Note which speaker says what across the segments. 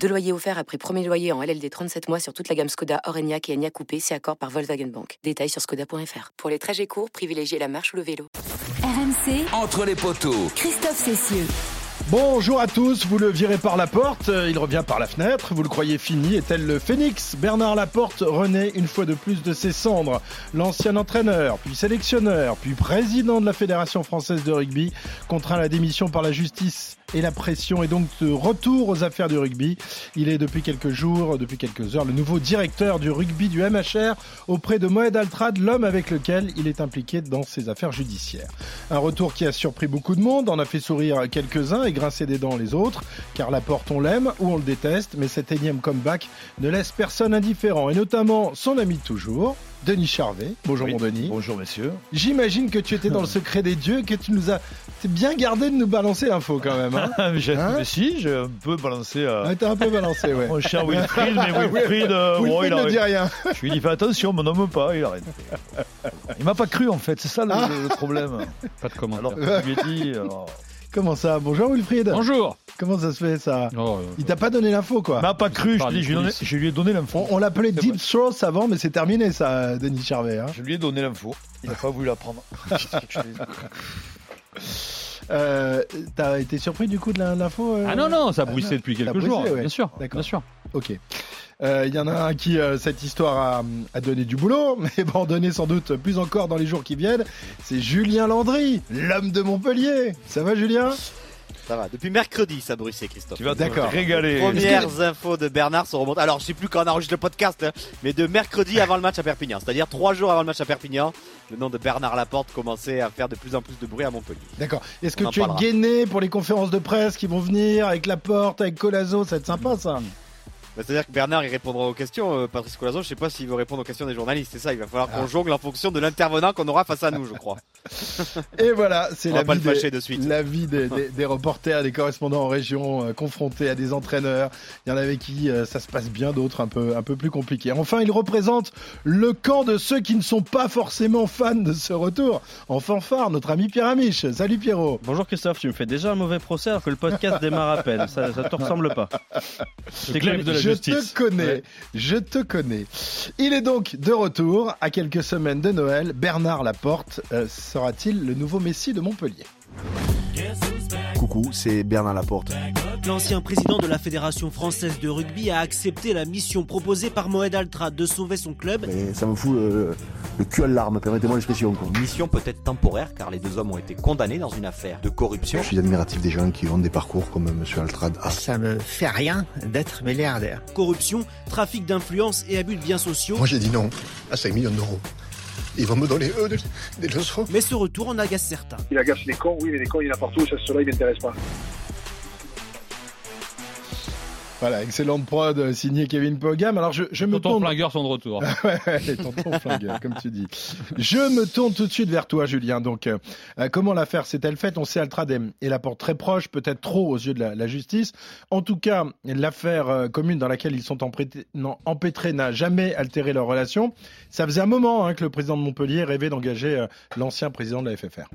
Speaker 1: Deux loyers offerts après premier loyer en LLD 37 mois sur toute la gamme Skoda, Orenia et Enya Coupé, c'est accord par Volkswagen Bank. Détails sur skoda.fr. Pour les trajets courts, privilégiez la marche ou le vélo.
Speaker 2: RMC,
Speaker 3: Entre les poteaux.
Speaker 2: Christophe Cessieux.
Speaker 4: Bonjour à tous, vous le virez par la porte, euh, il revient par la fenêtre, vous le croyez fini, est-elle le phénix? Bernard Laporte renaît une fois de plus de ses cendres. L'ancien entraîneur, puis sélectionneur, puis président de la Fédération française de rugby, contraint à la démission par la justice et la pression est donc de retour aux affaires du rugby. Il est depuis quelques jours, depuis quelques heures, le nouveau directeur du rugby du MHR auprès de Moed Altrad, l'homme avec lequel il est impliqué dans ses affaires judiciaires. Un retour qui a surpris beaucoup de monde, en a fait sourire quelques-uns et grincer des dents les autres, car la porte on l'aime ou on le déteste, mais cet énième comeback ne laisse personne indifférent, et notamment son ami toujours, Denis Charvet. Bonjour
Speaker 5: Oui.
Speaker 4: mon Denis.
Speaker 5: Bonjour messieurs.
Speaker 4: J'imagine que tu étais dans le secret des dieux, que tu nous as t'es bien gardé de nous balancer l'info quand même. Hein
Speaker 5: Ah,
Speaker 4: Hein
Speaker 5: mais si, j'ai un peu balancé
Speaker 4: Ouais, T'as un peu balancé, ouais.
Speaker 5: mon cher Wilfried, mais Wilfried, euh,
Speaker 4: Wilfried
Speaker 5: bon, il
Speaker 4: ne dit rien.
Speaker 5: Je lui ai dit fais attention, me nomme pas, il arrête. Il m'a pas cru en fait, c'est ça le,
Speaker 4: Ah.
Speaker 5: le problème.
Speaker 6: Pas de commentaire.
Speaker 5: Alors que je lui ai dit, euh,
Speaker 4: Comment ça Bonjour Wilfried.
Speaker 6: Bonjour
Speaker 4: Comment ça se fait ça
Speaker 6: Oh, euh,
Speaker 4: Il t'a pas donné l'info quoi
Speaker 5: il m'a pas cru, je, lui ai je lui donné-
Speaker 6: coulisses.
Speaker 5: je lui ai donné l'info.
Speaker 4: On, on l'appelait Deep. Throats avant, mais c'est terminé ça, Denis Charvet. hein.
Speaker 5: Je lui ai donné l'info, il n'a pas voulu la prendre.
Speaker 4: Euh, T'as été surpris du coup de la- l'info euh
Speaker 6: Ah non, non, ça
Speaker 4: Ah,
Speaker 6: bruissait depuis quelques jours,
Speaker 4: ouais.
Speaker 6: bien sûr.
Speaker 4: D'accord.
Speaker 6: Bien sûr.
Speaker 4: Ok. Euh, Il y en a un qui, euh, cette histoire a, a donné du boulot, mais va en donner sans doute plus encore dans les jours qui viennent. C'est Julien Landry, l'homme de Montpellier. Ça va Julien?
Speaker 7: Ça va. Depuis mercredi, ça bruissait, Christophe.
Speaker 5: Tu vas te
Speaker 4: D'accord.
Speaker 5: régaler.
Speaker 7: Premières infos de Bernard se remontent. Alors, je sais plus quand on enregistre le podcast, hein, mais de mercredi avant le match à Perpignan. C'est-à-dire trois jours avant le match à Perpignan, le nom de Bernard Laporte commençait à faire de plus en plus de bruit à Montpellier.
Speaker 4: D'accord. Est-ce que tu es gainé pour les conférences de presse qui vont venir avec Laporte, avec Colazo Ça va être sympa ça.
Speaker 7: Bah, C'est-à-dire que Bernard, il répondra aux questions. Euh, Patrice Colazo, je sais pas s'il veut répondre aux questions des journalistes. C'est ça, il va falloir qu'on
Speaker 4: Ah.
Speaker 7: jongle en fonction de l'intervenant qu'on aura face à nous, je crois.
Speaker 4: Et voilà, c'est la vie, des,
Speaker 7: de suite.
Speaker 4: la vie des, des- des reporters, des correspondants en région, euh, confrontés à des entraîneurs. Il y en avait qui euh, ça se passe bien, d'autres un peu, un peu plus compliqués. Enfin, il représente le camp de ceux qui ne sont pas forcément fans de ce retour. En fanfare, notre ami Pierre Amiche. Salut Pierrot.
Speaker 8: Bonjour Christophe, tu me fais déjà un mauvais procès alors que le podcast démarre à peine. Ça, ça te ressemble pas.
Speaker 6: De la
Speaker 4: je
Speaker 6: justice.
Speaker 4: te connais,
Speaker 6: Ouais.
Speaker 4: je te connais. Il est donc de retour à quelques semaines de Noël. Bernard Laporte euh, sera-t-il le nouveau Messi de Montpellier?
Speaker 9: Coucou, c'est Bernard Laporte.
Speaker 10: L'ancien président de la Fédération française de rugby a accepté la mission proposée par Moed Altrad de sauver son club.
Speaker 9: Mais ça me fout le, le cul à larmes, permettez-moi l'expression.
Speaker 11: Mission peut-être temporaire car les deux hommes ont été condamnés dans une affaire de corruption.
Speaker 9: Je suis admiratif des gens qui ont des parcours comme Monsieur Altrad. Ah,
Speaker 12: Ça me fait rien d'être milliardaire.
Speaker 10: Corruption, trafic d'influence et abus de biens sociaux.
Speaker 9: Moi j'ai dit non à 5 millions d'euros. Ils vont me donner eux des, des leçons.
Speaker 10: Mais ce retour en agace certains.
Speaker 13: Il agace les cons, oui, mais les cons, il y en a partout, ça, cela, il m'intéresse pas.
Speaker 4: Voilà, excellente prod euh, signé Kevin Pogam. Alors je, je me
Speaker 6: Tonton
Speaker 4: tourne.
Speaker 6: Flingueur sont de retour.
Speaker 4: Ouais, tonton flingueur, comme tu dis. Je me tourne tout de suite vers toi, Julien. Donc, euh, euh, comment l'affaire s'est-elle faite? On sait Altrad est, est la porte très proche, peut-être trop aux yeux de la, la justice. En tout cas, l'affaire euh, commune dans laquelle ils sont empêtrés, non, empêtrés n'a jamais altéré leur relation. Ça faisait un moment hein, que le président de Montpellier rêvait d'engager euh, l'ancien président de la FFR.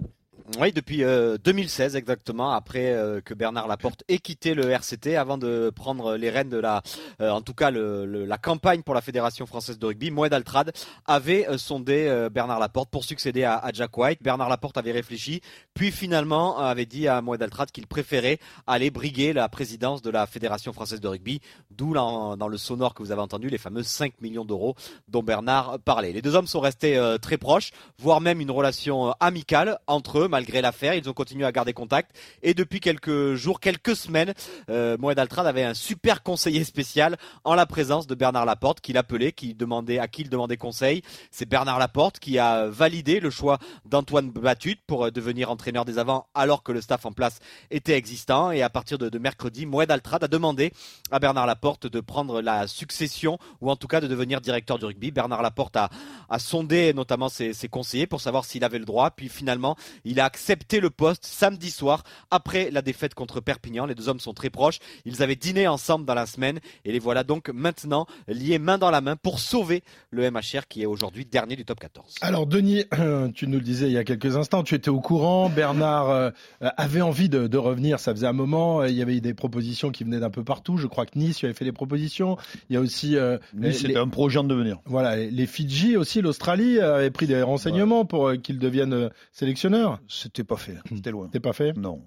Speaker 7: Oui, depuis euh, 2016 exactement, après euh, que Bernard Laporte ait quitté le RCT avant de prendre les rênes de la, euh, en tout cas la campagne pour la Fédération française de rugby. Moed Altrad avait euh, sondé euh, Bernard Laporte pour succéder à, Jack White. Bernard Laporte avait réfléchi, puis finalement euh, avait dit à Moed Altrad qu'il préférait aller briguer la présidence de la Fédération française de rugby, d'où dans, le sonore que vous avez entendu les fameux 5 millions d'euros dont Bernard parlait. Les deux hommes sont restés euh, très proches, voire même une relation euh, amicale entre eux, malgré l'affaire. Ils ont continué à garder contact. Et depuis quelques jours, quelques semaines, euh, Moed Altrad avait un super conseiller spécial en la présence de Bernard Laporte, qui l'appelait, qui demandait à qui il demandait conseil. C'est Bernard Laporte qui a validé le choix d'Antoine Batut pour euh, devenir entraîneur des avants, alors que le staff en place était existant. Et à partir de, mercredi, Moed Altrad a demandé à Bernard Laporte de prendre la succession, ou en tout cas de devenir directeur du rugby. Bernard Laporte a, a sondé notamment ses, ses conseillers pour savoir s'il avait le droit. Puis finalement, il a accepté le poste samedi soir après la défaite contre Perpignan. Les deux hommes sont très proches. Ils avaient dîné ensemble dans la semaine et les voilà donc maintenant liés main dans la main pour sauver le MHR qui est aujourd'hui dernier du top 14.
Speaker 4: Alors Denis, tu nous le disais il y a quelques instants, tu étais au courant. Bernard euh, avait envie de, de, revenir. Ça faisait un moment. Il y avait des propositions qui venaient d'un peu partout. Je crois que Nice tu avais fait des propositions. Il y a aussi euh,
Speaker 5: nice, c'était un projet en devenir.
Speaker 4: Voilà, les Fidji aussi, l'Australie avait pris des renseignements ouais. pour euh, qu'il devienne sélectionneur.
Speaker 5: C'était pas fait. C'était loin.
Speaker 4: C'était pas fait.
Speaker 5: Non.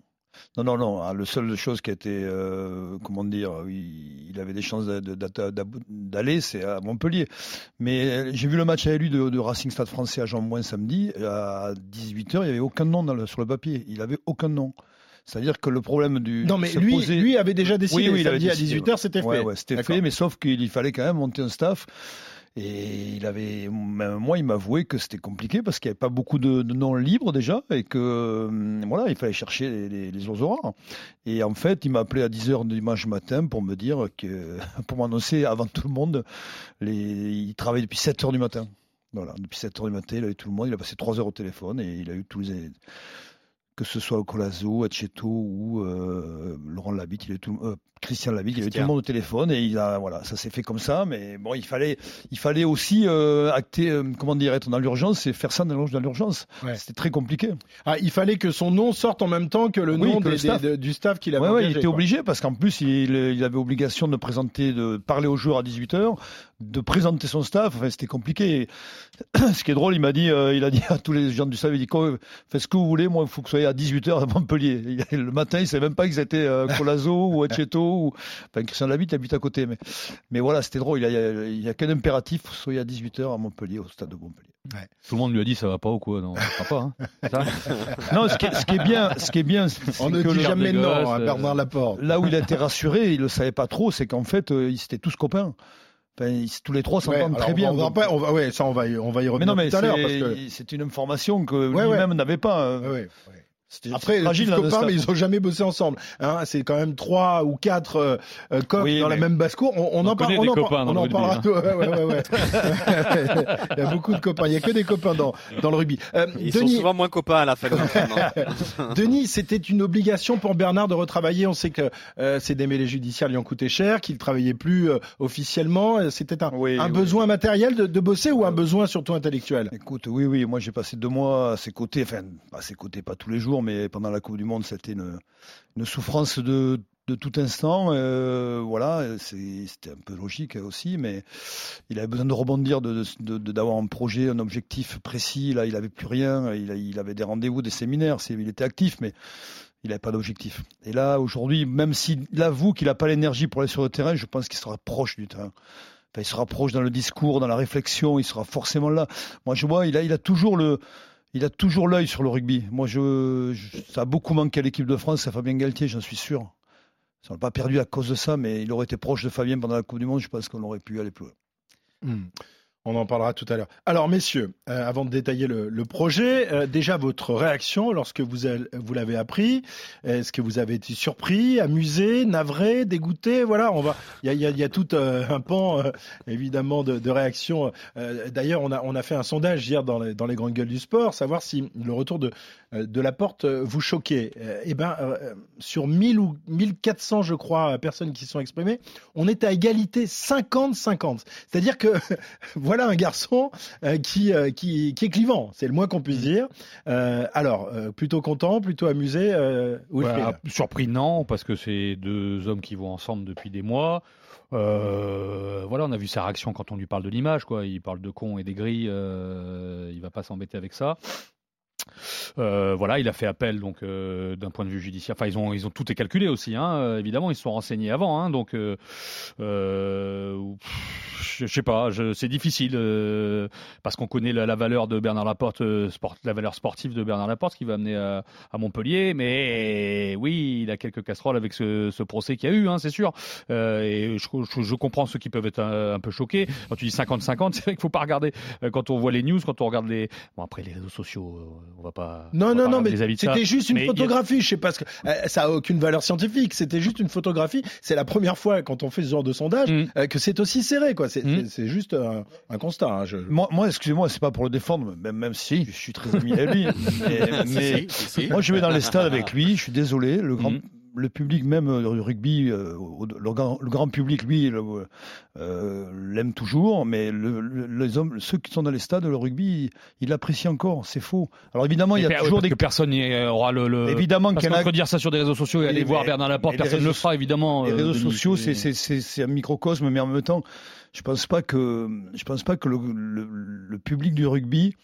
Speaker 5: Non, non, non. Le seule chose qui a été, euh, comment dire, oui, il avait des chances d'aller, c'est à Montpellier. Mais j'ai vu le match avec lui de, de Racing Stade Français à Jean-Mouin samedi. À 18h, il n'y avait aucun nom dans le, sur le papier. Il avait aucun nom. C'est-à-dire que le problème du.
Speaker 4: Non, mais lui, lui avait déjà décidé.
Speaker 5: Oui, oui, il avait décidé,
Speaker 4: à 18h, c'était
Speaker 5: ouais,
Speaker 4: fait.
Speaker 5: Ouais, c'était fait, mais sauf qu'il fallait quand même monter un staff. Et il avait, moi, il m'avouait que c'était compliqué parce qu'il n'y avait pas beaucoup de, noms libres déjà et que voilà, il fallait chercher les, les, les oiseaux. Et en fait, il m'a appelé à 10h dimanche matin pour me dire que, pour m'annoncer avant tout le monde, il travaille depuis 7h du matin. Voilà, depuis 7h du matin, il a tout le monde, il a passé 3 heures au téléphone et il a eu tous les que ce soit Colazo, Acheto ou euh, Laurent Labitte, il eu tout, euh, Christian Labitte, il eu tout le monde au téléphone et il a voilà, ça s'est fait comme ça. Mais bon, il fallait, il fallait aussi euh, acter, euh, comment dire, être dans l'urgence et faire ça dans l'urgence. Ouais. C'était très compliqué.
Speaker 4: Ah, il fallait que son nom sorte en même temps que le
Speaker 5: oui,
Speaker 4: nom
Speaker 5: que
Speaker 4: des,
Speaker 5: le staff.
Speaker 4: Des, du staff qu'il avait.
Speaker 5: Ouais,
Speaker 4: engagé,
Speaker 5: ouais, il était
Speaker 4: quoi.
Speaker 5: obligé parce qu'en plus il, il, avait obligation de présenter, de parler aux joueurs à 18 h de présenter son staff. Enfin, c'était compliqué. Ce qui est drôle, il m'a dit, euh, il a dit à tous les gens du staff, il dit faites ce que vous voulez, moi il faut que vous soyez à 18 h à Montpellier. Le matin, il savait même pas qu'ils étaient euh, Colazo ou Acheto ou enfin, Christian Labitte habite à côté. Mais, mais voilà, c'était drôle. Il y a, il y a qu'un impératif, soyez à 18 h à Montpellier, au stade de Montpellier.
Speaker 6: Ouais. Tout le monde lui a dit ça va pas ou quoi? Non, ça va pas. Hein ça
Speaker 5: non, ce qui, est, ce qui, est, bien, ce qui est bien,
Speaker 4: on ne dit jamais non à hein, Bernard Laporte.
Speaker 5: Là où il a été rassuré, il le savait pas trop, c'est qu'en fait, euh, ils étaient tous copains. Enfin, ils, tous les trois s'entendent
Speaker 4: ouais,
Speaker 5: très bien.
Speaker 4: On va, pas, on va, ouais, ça on va, y, on va y revenir
Speaker 5: mais non, mais
Speaker 4: tout à l'heure.
Speaker 5: C'est que... une information que ouais, lui-même n'avait pas.
Speaker 4: Euh... Après, fragile, les copains, mais ils ont jamais bossé ensemble. Hein, c'est quand même trois ou quatre euh, euh, coqs
Speaker 6: oui,
Speaker 4: dans la même basse-cour. On, on,
Speaker 6: on,
Speaker 4: en, par,
Speaker 6: on,
Speaker 4: en,
Speaker 6: copains
Speaker 4: on en parlera.
Speaker 6: Hein.
Speaker 4: Ouais, ouais, ouais, il y a beaucoup de copains. Il y a que des copains dans, dans le rugby.
Speaker 7: Euh, Ils Denis... sont souvent moins copains à la fin.
Speaker 4: Denis, c'était une obligation pour Bernard de retravailler. On sait que euh, ses démêlés judiciaires lui ont coûté cher, qu'il travaillait plus euh, officiellement. C'était un,
Speaker 5: oui,
Speaker 4: un
Speaker 5: oui.
Speaker 4: besoin matériel de, de bosser ou un besoin surtout intellectuel?
Speaker 5: Écoute, oui, oui. Moi, j'ai passé deux mois à ses côtés. Enfin, à ses côtés, pas tous les jours, mais pendant la Coupe du Monde, c'était une, une, souffrance de, tout instant. Euh, voilà, c'était un peu logique aussi, mais il avait besoin de rebondir, d'avoir un projet, un objectif précis. Là, il avait plus rien. Il, avait des rendez-vous, des séminaires. Il était actif, mais il n'avait pas d'objectif. Et là, aujourd'hui, même s'il avoue qu'il n'a pas l'énergie pour aller sur le terrain, je pense qu'il sera proche du terrain. Il sera proche dans le discours, dans la réflexion. Il sera forcément là. Moi, je vois, il a toujours le il a toujours l'œil sur le rugby. Moi, je, ça a beaucoup manqué à l'équipe de France, à Fabien Galtier, j'en suis sûr. Ça n'a pas perdu à cause de ça, mais il aurait été proche de Fabien pendant la Coupe du Monde, je pense qu'on aurait pu aller plus loin.
Speaker 4: Mmh. On en parlera tout à l'heure. Alors, messieurs, euh, avant de détailler le, projet, euh, déjà votre réaction lorsque vous, vous l'avez appris. Est-ce que vous avez été surpris, amusé, navré, dégoûté? Voilà, on va. Il y a, tout euh, un pan évidemment de, de réactions. D'ailleurs, on a, on a fait un sondage hier dans les, dans les grandes gueules du sport, savoir si le retour de, de la porte vous choquait. Eh ben, sur 1000 ou 1400, je crois, personnes qui sont exprimées, on est à égalité 50-50. C'est-à-dire que voilà un garçon euh, qui, euh, qui, qui, est clivant, c'est le moins qu'on puisse dire. Euh, alors, plutôt content, plutôt amusé
Speaker 6: voilà, Surpris, non, parce que c'est deux hommes qui vont ensemble depuis des mois. Euh, voilà, on a vu sa réaction quand on lui parle de l'image, quoi. Il parle de con et des grilles, euh, il va pas s'embêter avec ça. Euh, voilà, il a fait appel donc euh, d'un point de vue judiciaire. Enfin, ils ont ils ont tout est calculé aussi, hein, évidemment, ils se sont renseignés avant, hein, donc euh, je, je sais pas, c'est difficile euh, parce qu'on connaît la, valeur de Bernard Laporte, euh, la valeur sportive de Bernard Laporte qui va amener à, Montpellier. Mais oui, il a quelques casseroles avec ce, procès qu'il y a eu, hein, c'est sûr. Euh, et je, comprends ceux qui peuvent être un, peu choqués. Quand tu dis 50-50, c'est vrai qu'il faut pas regarder. euh, Quand on voit les news, quand on regarde les, bon après les réseaux sociaux, euh, on va pas. on
Speaker 4: Non,
Speaker 6: va
Speaker 4: non,
Speaker 6: pas
Speaker 4: non, mais c'était juste une
Speaker 6: Mais y a-
Speaker 4: photographie. Je sais pas ce que euh, ça a aucune valeur scientifique. C'était juste une photographie. C'est la première fois quand on fait ce genre de sondage
Speaker 6: Mm.
Speaker 4: euh, que c'est aussi serré, quoi. C'est c'est- c'est juste un, un constat. hein, je-
Speaker 5: Moi, moi excusez-moi, c'est pas pour le défendre, même, même si je suis très ami avec lui. mais
Speaker 11: Si,
Speaker 5: mais
Speaker 11: si, si, si.
Speaker 5: moi, je vais dans les stades avec lui. Je suis désolé. Le grand,
Speaker 6: Mhm.
Speaker 5: Le public même euh, du rugby, euh, le, grand, le grand public, lui, le- euh, l'aime toujours. Mais le- le- les hommes, ceux qui sont dans les stades, le rugby, il l'apprécie encore. C'est faux. Alors évidemment, il y a toujours des
Speaker 6: que personne aura le. le...
Speaker 5: Évidemment
Speaker 6: parce
Speaker 5: a-
Speaker 6: dire ça sur des réseaux sociaux et
Speaker 5: Oui,
Speaker 6: aller
Speaker 5: mais-
Speaker 6: voir Bernard Laporte, personne ne le fera évidemment.
Speaker 5: Les réseaux sociaux, c'est c'est- un microcosme, mais en même temps, je pense pas que je pense pas que le, le- le public du rugby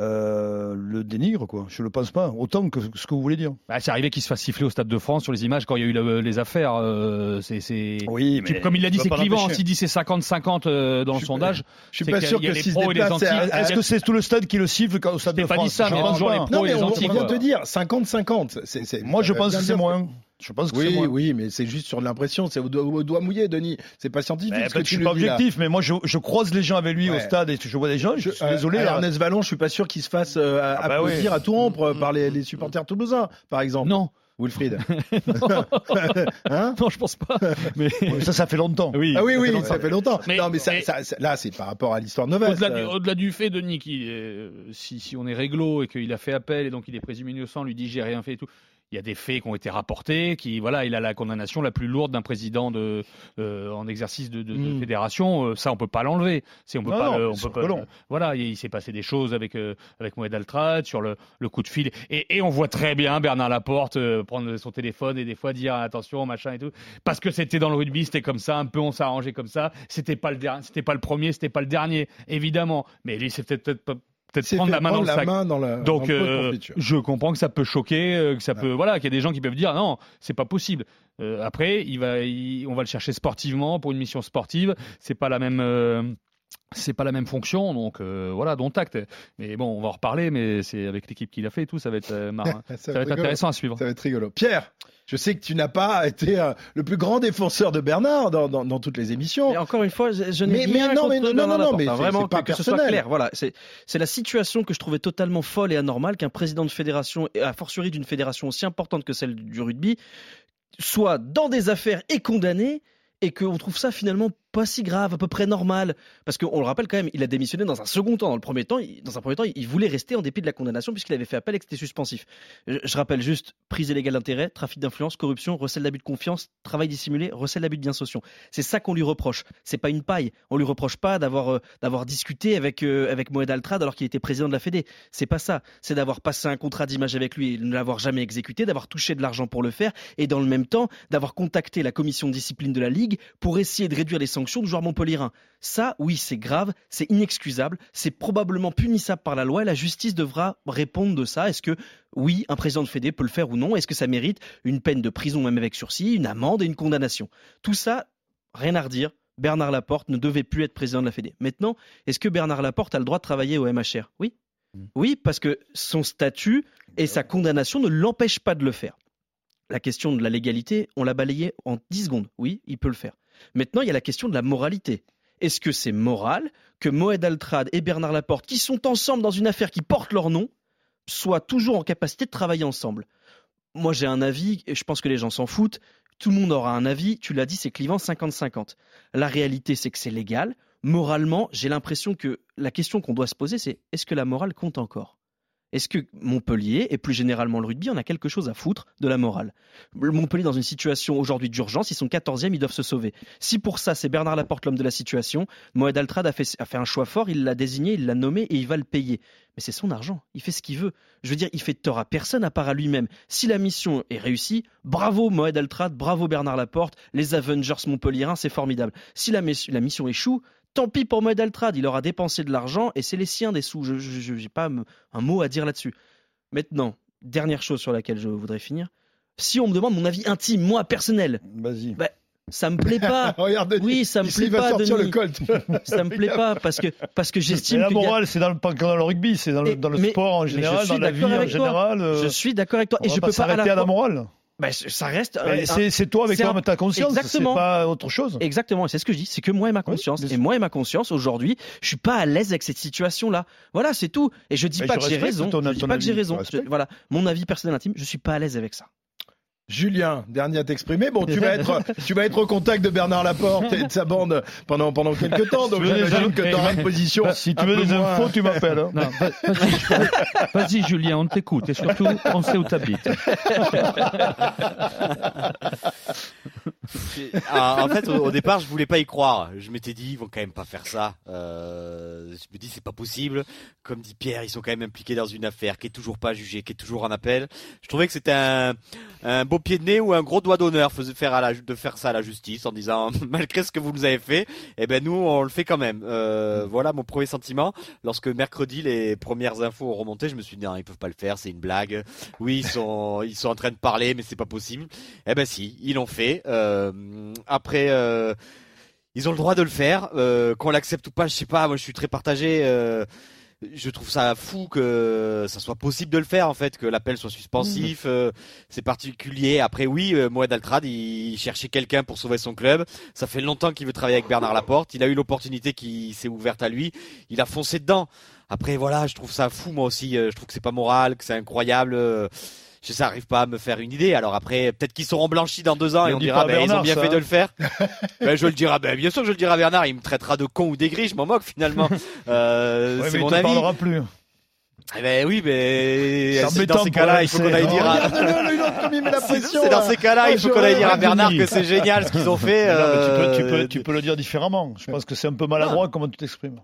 Speaker 5: euh, le dénigre, quoi. Je le pense pas. Autant que ce que vous voulez dire.
Speaker 6: Bah, c'est arrivé qu'il se fasse siffler au Stade de France sur les images quand il y a eu le- les affaires. euh, c'est, c'est...
Speaker 5: Oui,
Speaker 6: Tu-
Speaker 5: mais
Speaker 6: comme il l'a dit, c'est
Speaker 5: pas
Speaker 6: clivant. S'il dit c'est 50-50 euh, dans le sondage,
Speaker 4: je suis pas sûr que
Speaker 6: les
Speaker 4: s'il se
Speaker 6: pros et les
Speaker 4: déplace,
Speaker 6: anti.
Speaker 4: c'est-
Speaker 5: Est-ce que c'est tout le stade qui le siffle quand au stade de
Speaker 6: pas
Speaker 5: France?
Speaker 6: Dit ça, mais
Speaker 5: pas.
Speaker 4: Non, mais
Speaker 6: les
Speaker 4: on, on vient de te dire 50-50. C'est- c'est-
Speaker 5: Moi, je pense que c'est moins. Je pense que
Speaker 4: Oui, oui, mais c'est juste sur de l'impression. C'est au, doigt- au doigt mouillé, Denis. C'est pas scientifique.
Speaker 5: Eh,
Speaker 4: ce que
Speaker 5: je
Speaker 4: tu
Speaker 5: suis pas
Speaker 4: là.
Speaker 5: objectif, mais moi je, je croise les gens avec lui au stade et je vois des gens. Je, suis
Speaker 4: Euh,
Speaker 5: désolé.
Speaker 4: à
Speaker 5: là.
Speaker 4: Ernest Vallon, je suis pas sûr qu'il se fasse euh,
Speaker 5: Ah bah
Speaker 4: applaudir
Speaker 5: oui.
Speaker 4: à tout rompre euh, par les, les supporters toulousains, par exemple.
Speaker 6: Non,
Speaker 4: Wilfried. hein
Speaker 6: non, je pense pas. Mais
Speaker 5: Ça, ça fait longtemps.
Speaker 6: oui.
Speaker 4: ah oui, oui,
Speaker 5: longtemps.
Speaker 4: ça fait longtemps.
Speaker 6: Mais-
Speaker 4: non, mais, ça-
Speaker 6: mais-
Speaker 4: ça- ça- là, c'est par rapport à l'histoire Novès.
Speaker 6: Au-delà du,
Speaker 4: euh.
Speaker 6: du fait, Denis, qu'il est- si, si on est réglo et qu'il a fait appel et donc il est présumé innocent, lui dit j'ai rien fait et tout. Il y a des faits qui ont été rapportés, qui voilà, il a la condamnation la plus lourde d'un président de euh, en exercice de, de- de
Speaker 4: Mm.
Speaker 6: fédération. Euh, ça, on peut pas l'enlever. C'est on peut
Speaker 5: Non,
Speaker 6: pas.
Speaker 5: non,
Speaker 6: on peut pas le- voilà, il, il s'est passé des choses avec euh, avec Moed Altrad sur le, le coup de fil et, et on voit très bien Bernard Laporte euh, prendre son téléphone et des fois dire attention machin et tout parce que c'était dans le rugby, c'était comme ça, un peu on s'est arrangé comme ça. C'était pas le dernier, c'était pas le premier, c'était pas le dernier, évidemment. Mais lui, c'est peut-être peut-être pas- peut-être prendre la main dans le
Speaker 4: la
Speaker 6: sac.
Speaker 4: dans
Speaker 6: Donc,
Speaker 4: dans
Speaker 6: euh, je comprends que ça peut choquer, euh, que ça peut, voilà, qu'il y a des gens qui peuvent dire non, c'est pas possible. Euh, après, il va, il- on va le chercher sportivement pour une mission sportive. C'est pas la même. C'est pas la même fonction, donc euh, voilà, dont acte. Mais bon, on va en reparler, mais c'est avec l'équipe qu'il a fait et tout, ça va être, euh, marrant.
Speaker 4: Ça
Speaker 6: ça
Speaker 4: va être
Speaker 6: intéressant à suivre.
Speaker 4: Ça va être rigolo. Pierre, je sais que tu n'as pas été euh, le plus grand défenseur de Bernard dans, dans- dans toutes les émissions.
Speaker 8: Et encore une fois, je, je
Speaker 4: Mais-
Speaker 8: n'ai
Speaker 4: mais
Speaker 8: rien
Speaker 4: non,
Speaker 8: contre
Speaker 4: mais non,
Speaker 8: Bernard
Speaker 4: non, non,
Speaker 8: Laporte,
Speaker 4: mais
Speaker 8: vraiment
Speaker 4: c'est pas
Speaker 8: que, que ce soit
Speaker 4: personnel.
Speaker 8: clair. Voilà, c'est c'est la situation que je trouvais totalement folle et anormale qu'un président de fédération, et a fortiori d'une fédération aussi importante que celle du rugby, soit dans des affaires et condamné et qu'on trouve ça finalement pas si grave, à peu près normal. Parce qu'on le rappelle quand même, il a démissionné dans un second temps. Dans le premier temps, il- dans un premier temps, il voulait rester en dépit de la condamnation puisqu'il avait fait appel et que c'était suspensif. Je, rappelle juste prise illégale d'intérêt, trafic d'influence, corruption, recel d'abus de confiance, travail dissimulé, recel d'abus de biens sociaux. C'est ça qu'on lui reproche. C'est pas une paille. On lui reproche pas d'avoir euh, d'avoir discuté avec euh, avec Moed Altrad alors qu'il était président de la Fédé. C'est pas ça. C'est d'avoir passé un contrat d'image avec lui et ne l'avoir jamais exécuté, d'avoir touché de l'argent pour le faire et dans le même temps d'avoir contacté la commission de discipline de la Ligue pour essayer de réduire les sanctions du joueur montpellierin. Ça, oui, c'est grave, c'est inexcusable, c'est probablement punissable par la loi et la justice devra répondre de ça. Est-ce que, oui, un président de Fédé peut le faire ou non? Est-ce que ça mérite une peine de prison, même avec sursis, une amende et une condamnation? Tout ça, rien à redire. Bernard Laporte ne devait plus être président de la Fédé. Maintenant, est-ce que Bernard Laporte a le droit de travailler au MHR Oui. Oui, parce que son statut et sa condamnation ne l'empêchent pas de le faire. La question de la légalité, on l'a balayée en 10 secondes. Oui, il peut le faire. Maintenant, il y a la question de la moralité. Est-ce que c'est moral que Moed Altrad et Bernard Laporte, qui sont ensemble dans une affaire qui porte leur nom, soient toujours en capacité de travailler ensemble? Moi, j'ai un avis, et je pense que les gens s'en foutent. Tout le monde aura un avis. Tu l'as dit, c'est clivant 50-50. La réalité, c'est que c'est légal. Moralement, j'ai l'impression que la question qu'on doit se poser, c'est est-ce que la morale compte encore? Est-ce que Montpellier et plus généralement le rugby en a quelque chose à foutre de la morale? Le Montpellier dans une situation aujourd'hui d'urgence, ils sont 14e, ils doivent se sauver. Si pour ça c'est Bernard Laporte l'homme de la situation, Moed Altrad a fait un choix fort, il l'a désigné, il l'a nommé et il va le payer. Mais c'est son argent, il fait ce qu'il veut. Je veux dire, il fait tort à personne à part à lui-même. Si la mission est réussie, bravo Moed Altrad, bravo Bernard Laporte, les Avengers montpelliérains, c'est formidable. Si la, mission échoue, Tant pis pour Moed Altrad, il aura dépensé de l'argent et c'est les siens des sous. Je n'ai pas un mot à dire là-dessus. Maintenant, dernière chose sur laquelle je voudrais finir. Si on me demande mon avis intime, moi personnel,
Speaker 5: Vas-y.
Speaker 8: bah, Ça me plaît pas.
Speaker 4: Regarde, Denis,
Speaker 8: oui, ça me plaît pas,
Speaker 4: sortir
Speaker 8: Denis.
Speaker 4: le Colt.
Speaker 8: Ça me plaît pas parce que parce que j'estime
Speaker 5: Mais la
Speaker 8: a-
Speaker 5: morale, c'est dans dans le rugby, c'est dans dans le
Speaker 8: mais-
Speaker 5: sport en général, dans la vie
Speaker 8: d'accord
Speaker 5: en
Speaker 8: avec toi.
Speaker 5: général. euh,
Speaker 8: Je suis d'accord avec toi et je peux pas la
Speaker 5: à la morale.
Speaker 8: Bah, ça reste.
Speaker 5: C'est c'est toi avec
Speaker 8: c'est un-
Speaker 5: ta conscience, c'est
Speaker 8: Exactement.
Speaker 5: pas autre chose.
Speaker 8: Exactement, et c'est ce que je dis, c'est que moi et ma conscience. et moi et ma conscience, aujourd'hui, je suis pas à l'aise avec cette situation-là. Voilà, c'est tout. Et je dis
Speaker 5: Mais
Speaker 8: pas
Speaker 5: je
Speaker 8: que j'ai raison.
Speaker 5: ton-
Speaker 8: je dis pas que j'ai raison. Je- voilà, mon avis personnel intime, je suis pas à l'aise avec ça.
Speaker 4: Julien, dernier à t'exprimer. Bon, tu vas être, tu vas être au contact de Bernard Laporte et de sa bande pendant pendant quelques temps. Donc j'imagine que tu auras une position.
Speaker 5: Si tu
Speaker 4: un
Speaker 5: veux
Speaker 4: peu
Speaker 5: des
Speaker 4: moins-
Speaker 5: infos, tu m'appelles. hein.
Speaker 6: Vas-y, vas-y, Julien, on t'écoute et surtout, on sait où t'habites.
Speaker 7: Ah, en fait, au, au départ, je voulais pas y croire. Je m'étais dit, ils vont quand même pas faire ça. Euh, je me dis, c'est pas possible. Comme dit Pierre, ils sont quand même impliqués dans une affaire qui est toujours pas jugée, qui est toujours en appel. Je trouvais que c'était un, un beau pied de nez ou un gros doigt d'honneur faisait faire à la, de faire ça à la justice en disant, malgré ce que vous nous avez fait, eh ben nous, on le fait quand même. Euh, voilà mon premier sentiment. Lorsque mercredi, les premières infos ont remonté, je me suis dit, non, ils peuvent pas le faire, c'est une blague. Oui, ils sont, ils sont en train de parler, mais c'est pas possible. Eh ben si, ils l'ont fait. Euh, après, euh, ils ont le droit de le faire. Qu'on l'accepte ou pas, je sais pas. Moi, je suis très partagé. Je trouve ça fou que ça soit possible de le faire en fait, que l'appel soit suspensif. euh, c'est particulier. Après, oui, euh, Moed Altrad, il cherchait quelqu'un pour sauver son club. Ça fait longtemps qu'il veut travailler avec Bernard Laporte. Il a eu l'opportunité qui s'est ouverte à lui. Il a foncé dedans. Après, voilà, je trouve ça fou moi aussi. Euh, Je trouve que c'est pas moral, que c'est incroyable. Je sais, ça arrive pas à me faire une idée. Alors après, peut-être qu'ils seront blanchis dans deux ans et on dira, ben, ils ont bien
Speaker 5: ça,
Speaker 7: fait
Speaker 5: hein.
Speaker 7: de le faire. ben, je le dirai, ben, bien sûr que je le dirai à Bernard. Il me traitera de con ou d'aigri, je m'en moque finalement. Euh,
Speaker 5: Ouais,
Speaker 7: c'est mon avis.
Speaker 5: parlera plus.
Speaker 7: Eh ben oui, mais
Speaker 5: C'est
Speaker 7: dans ces cas-là, il faut qu'on aille dire à... C'est
Speaker 4: pression.
Speaker 7: c'est dans
Speaker 4: là.
Speaker 7: ces cas-là, il faut
Speaker 4: je
Speaker 7: qu'on aille dire à Bernard que c'est génial ce qu'ils ont fait.
Speaker 5: Mais non, mais tu, peux, tu,
Speaker 7: euh,
Speaker 5: peux, tu peux le dire différemment. Je pense que c'est un peu maladroit comment tu t'exprimes.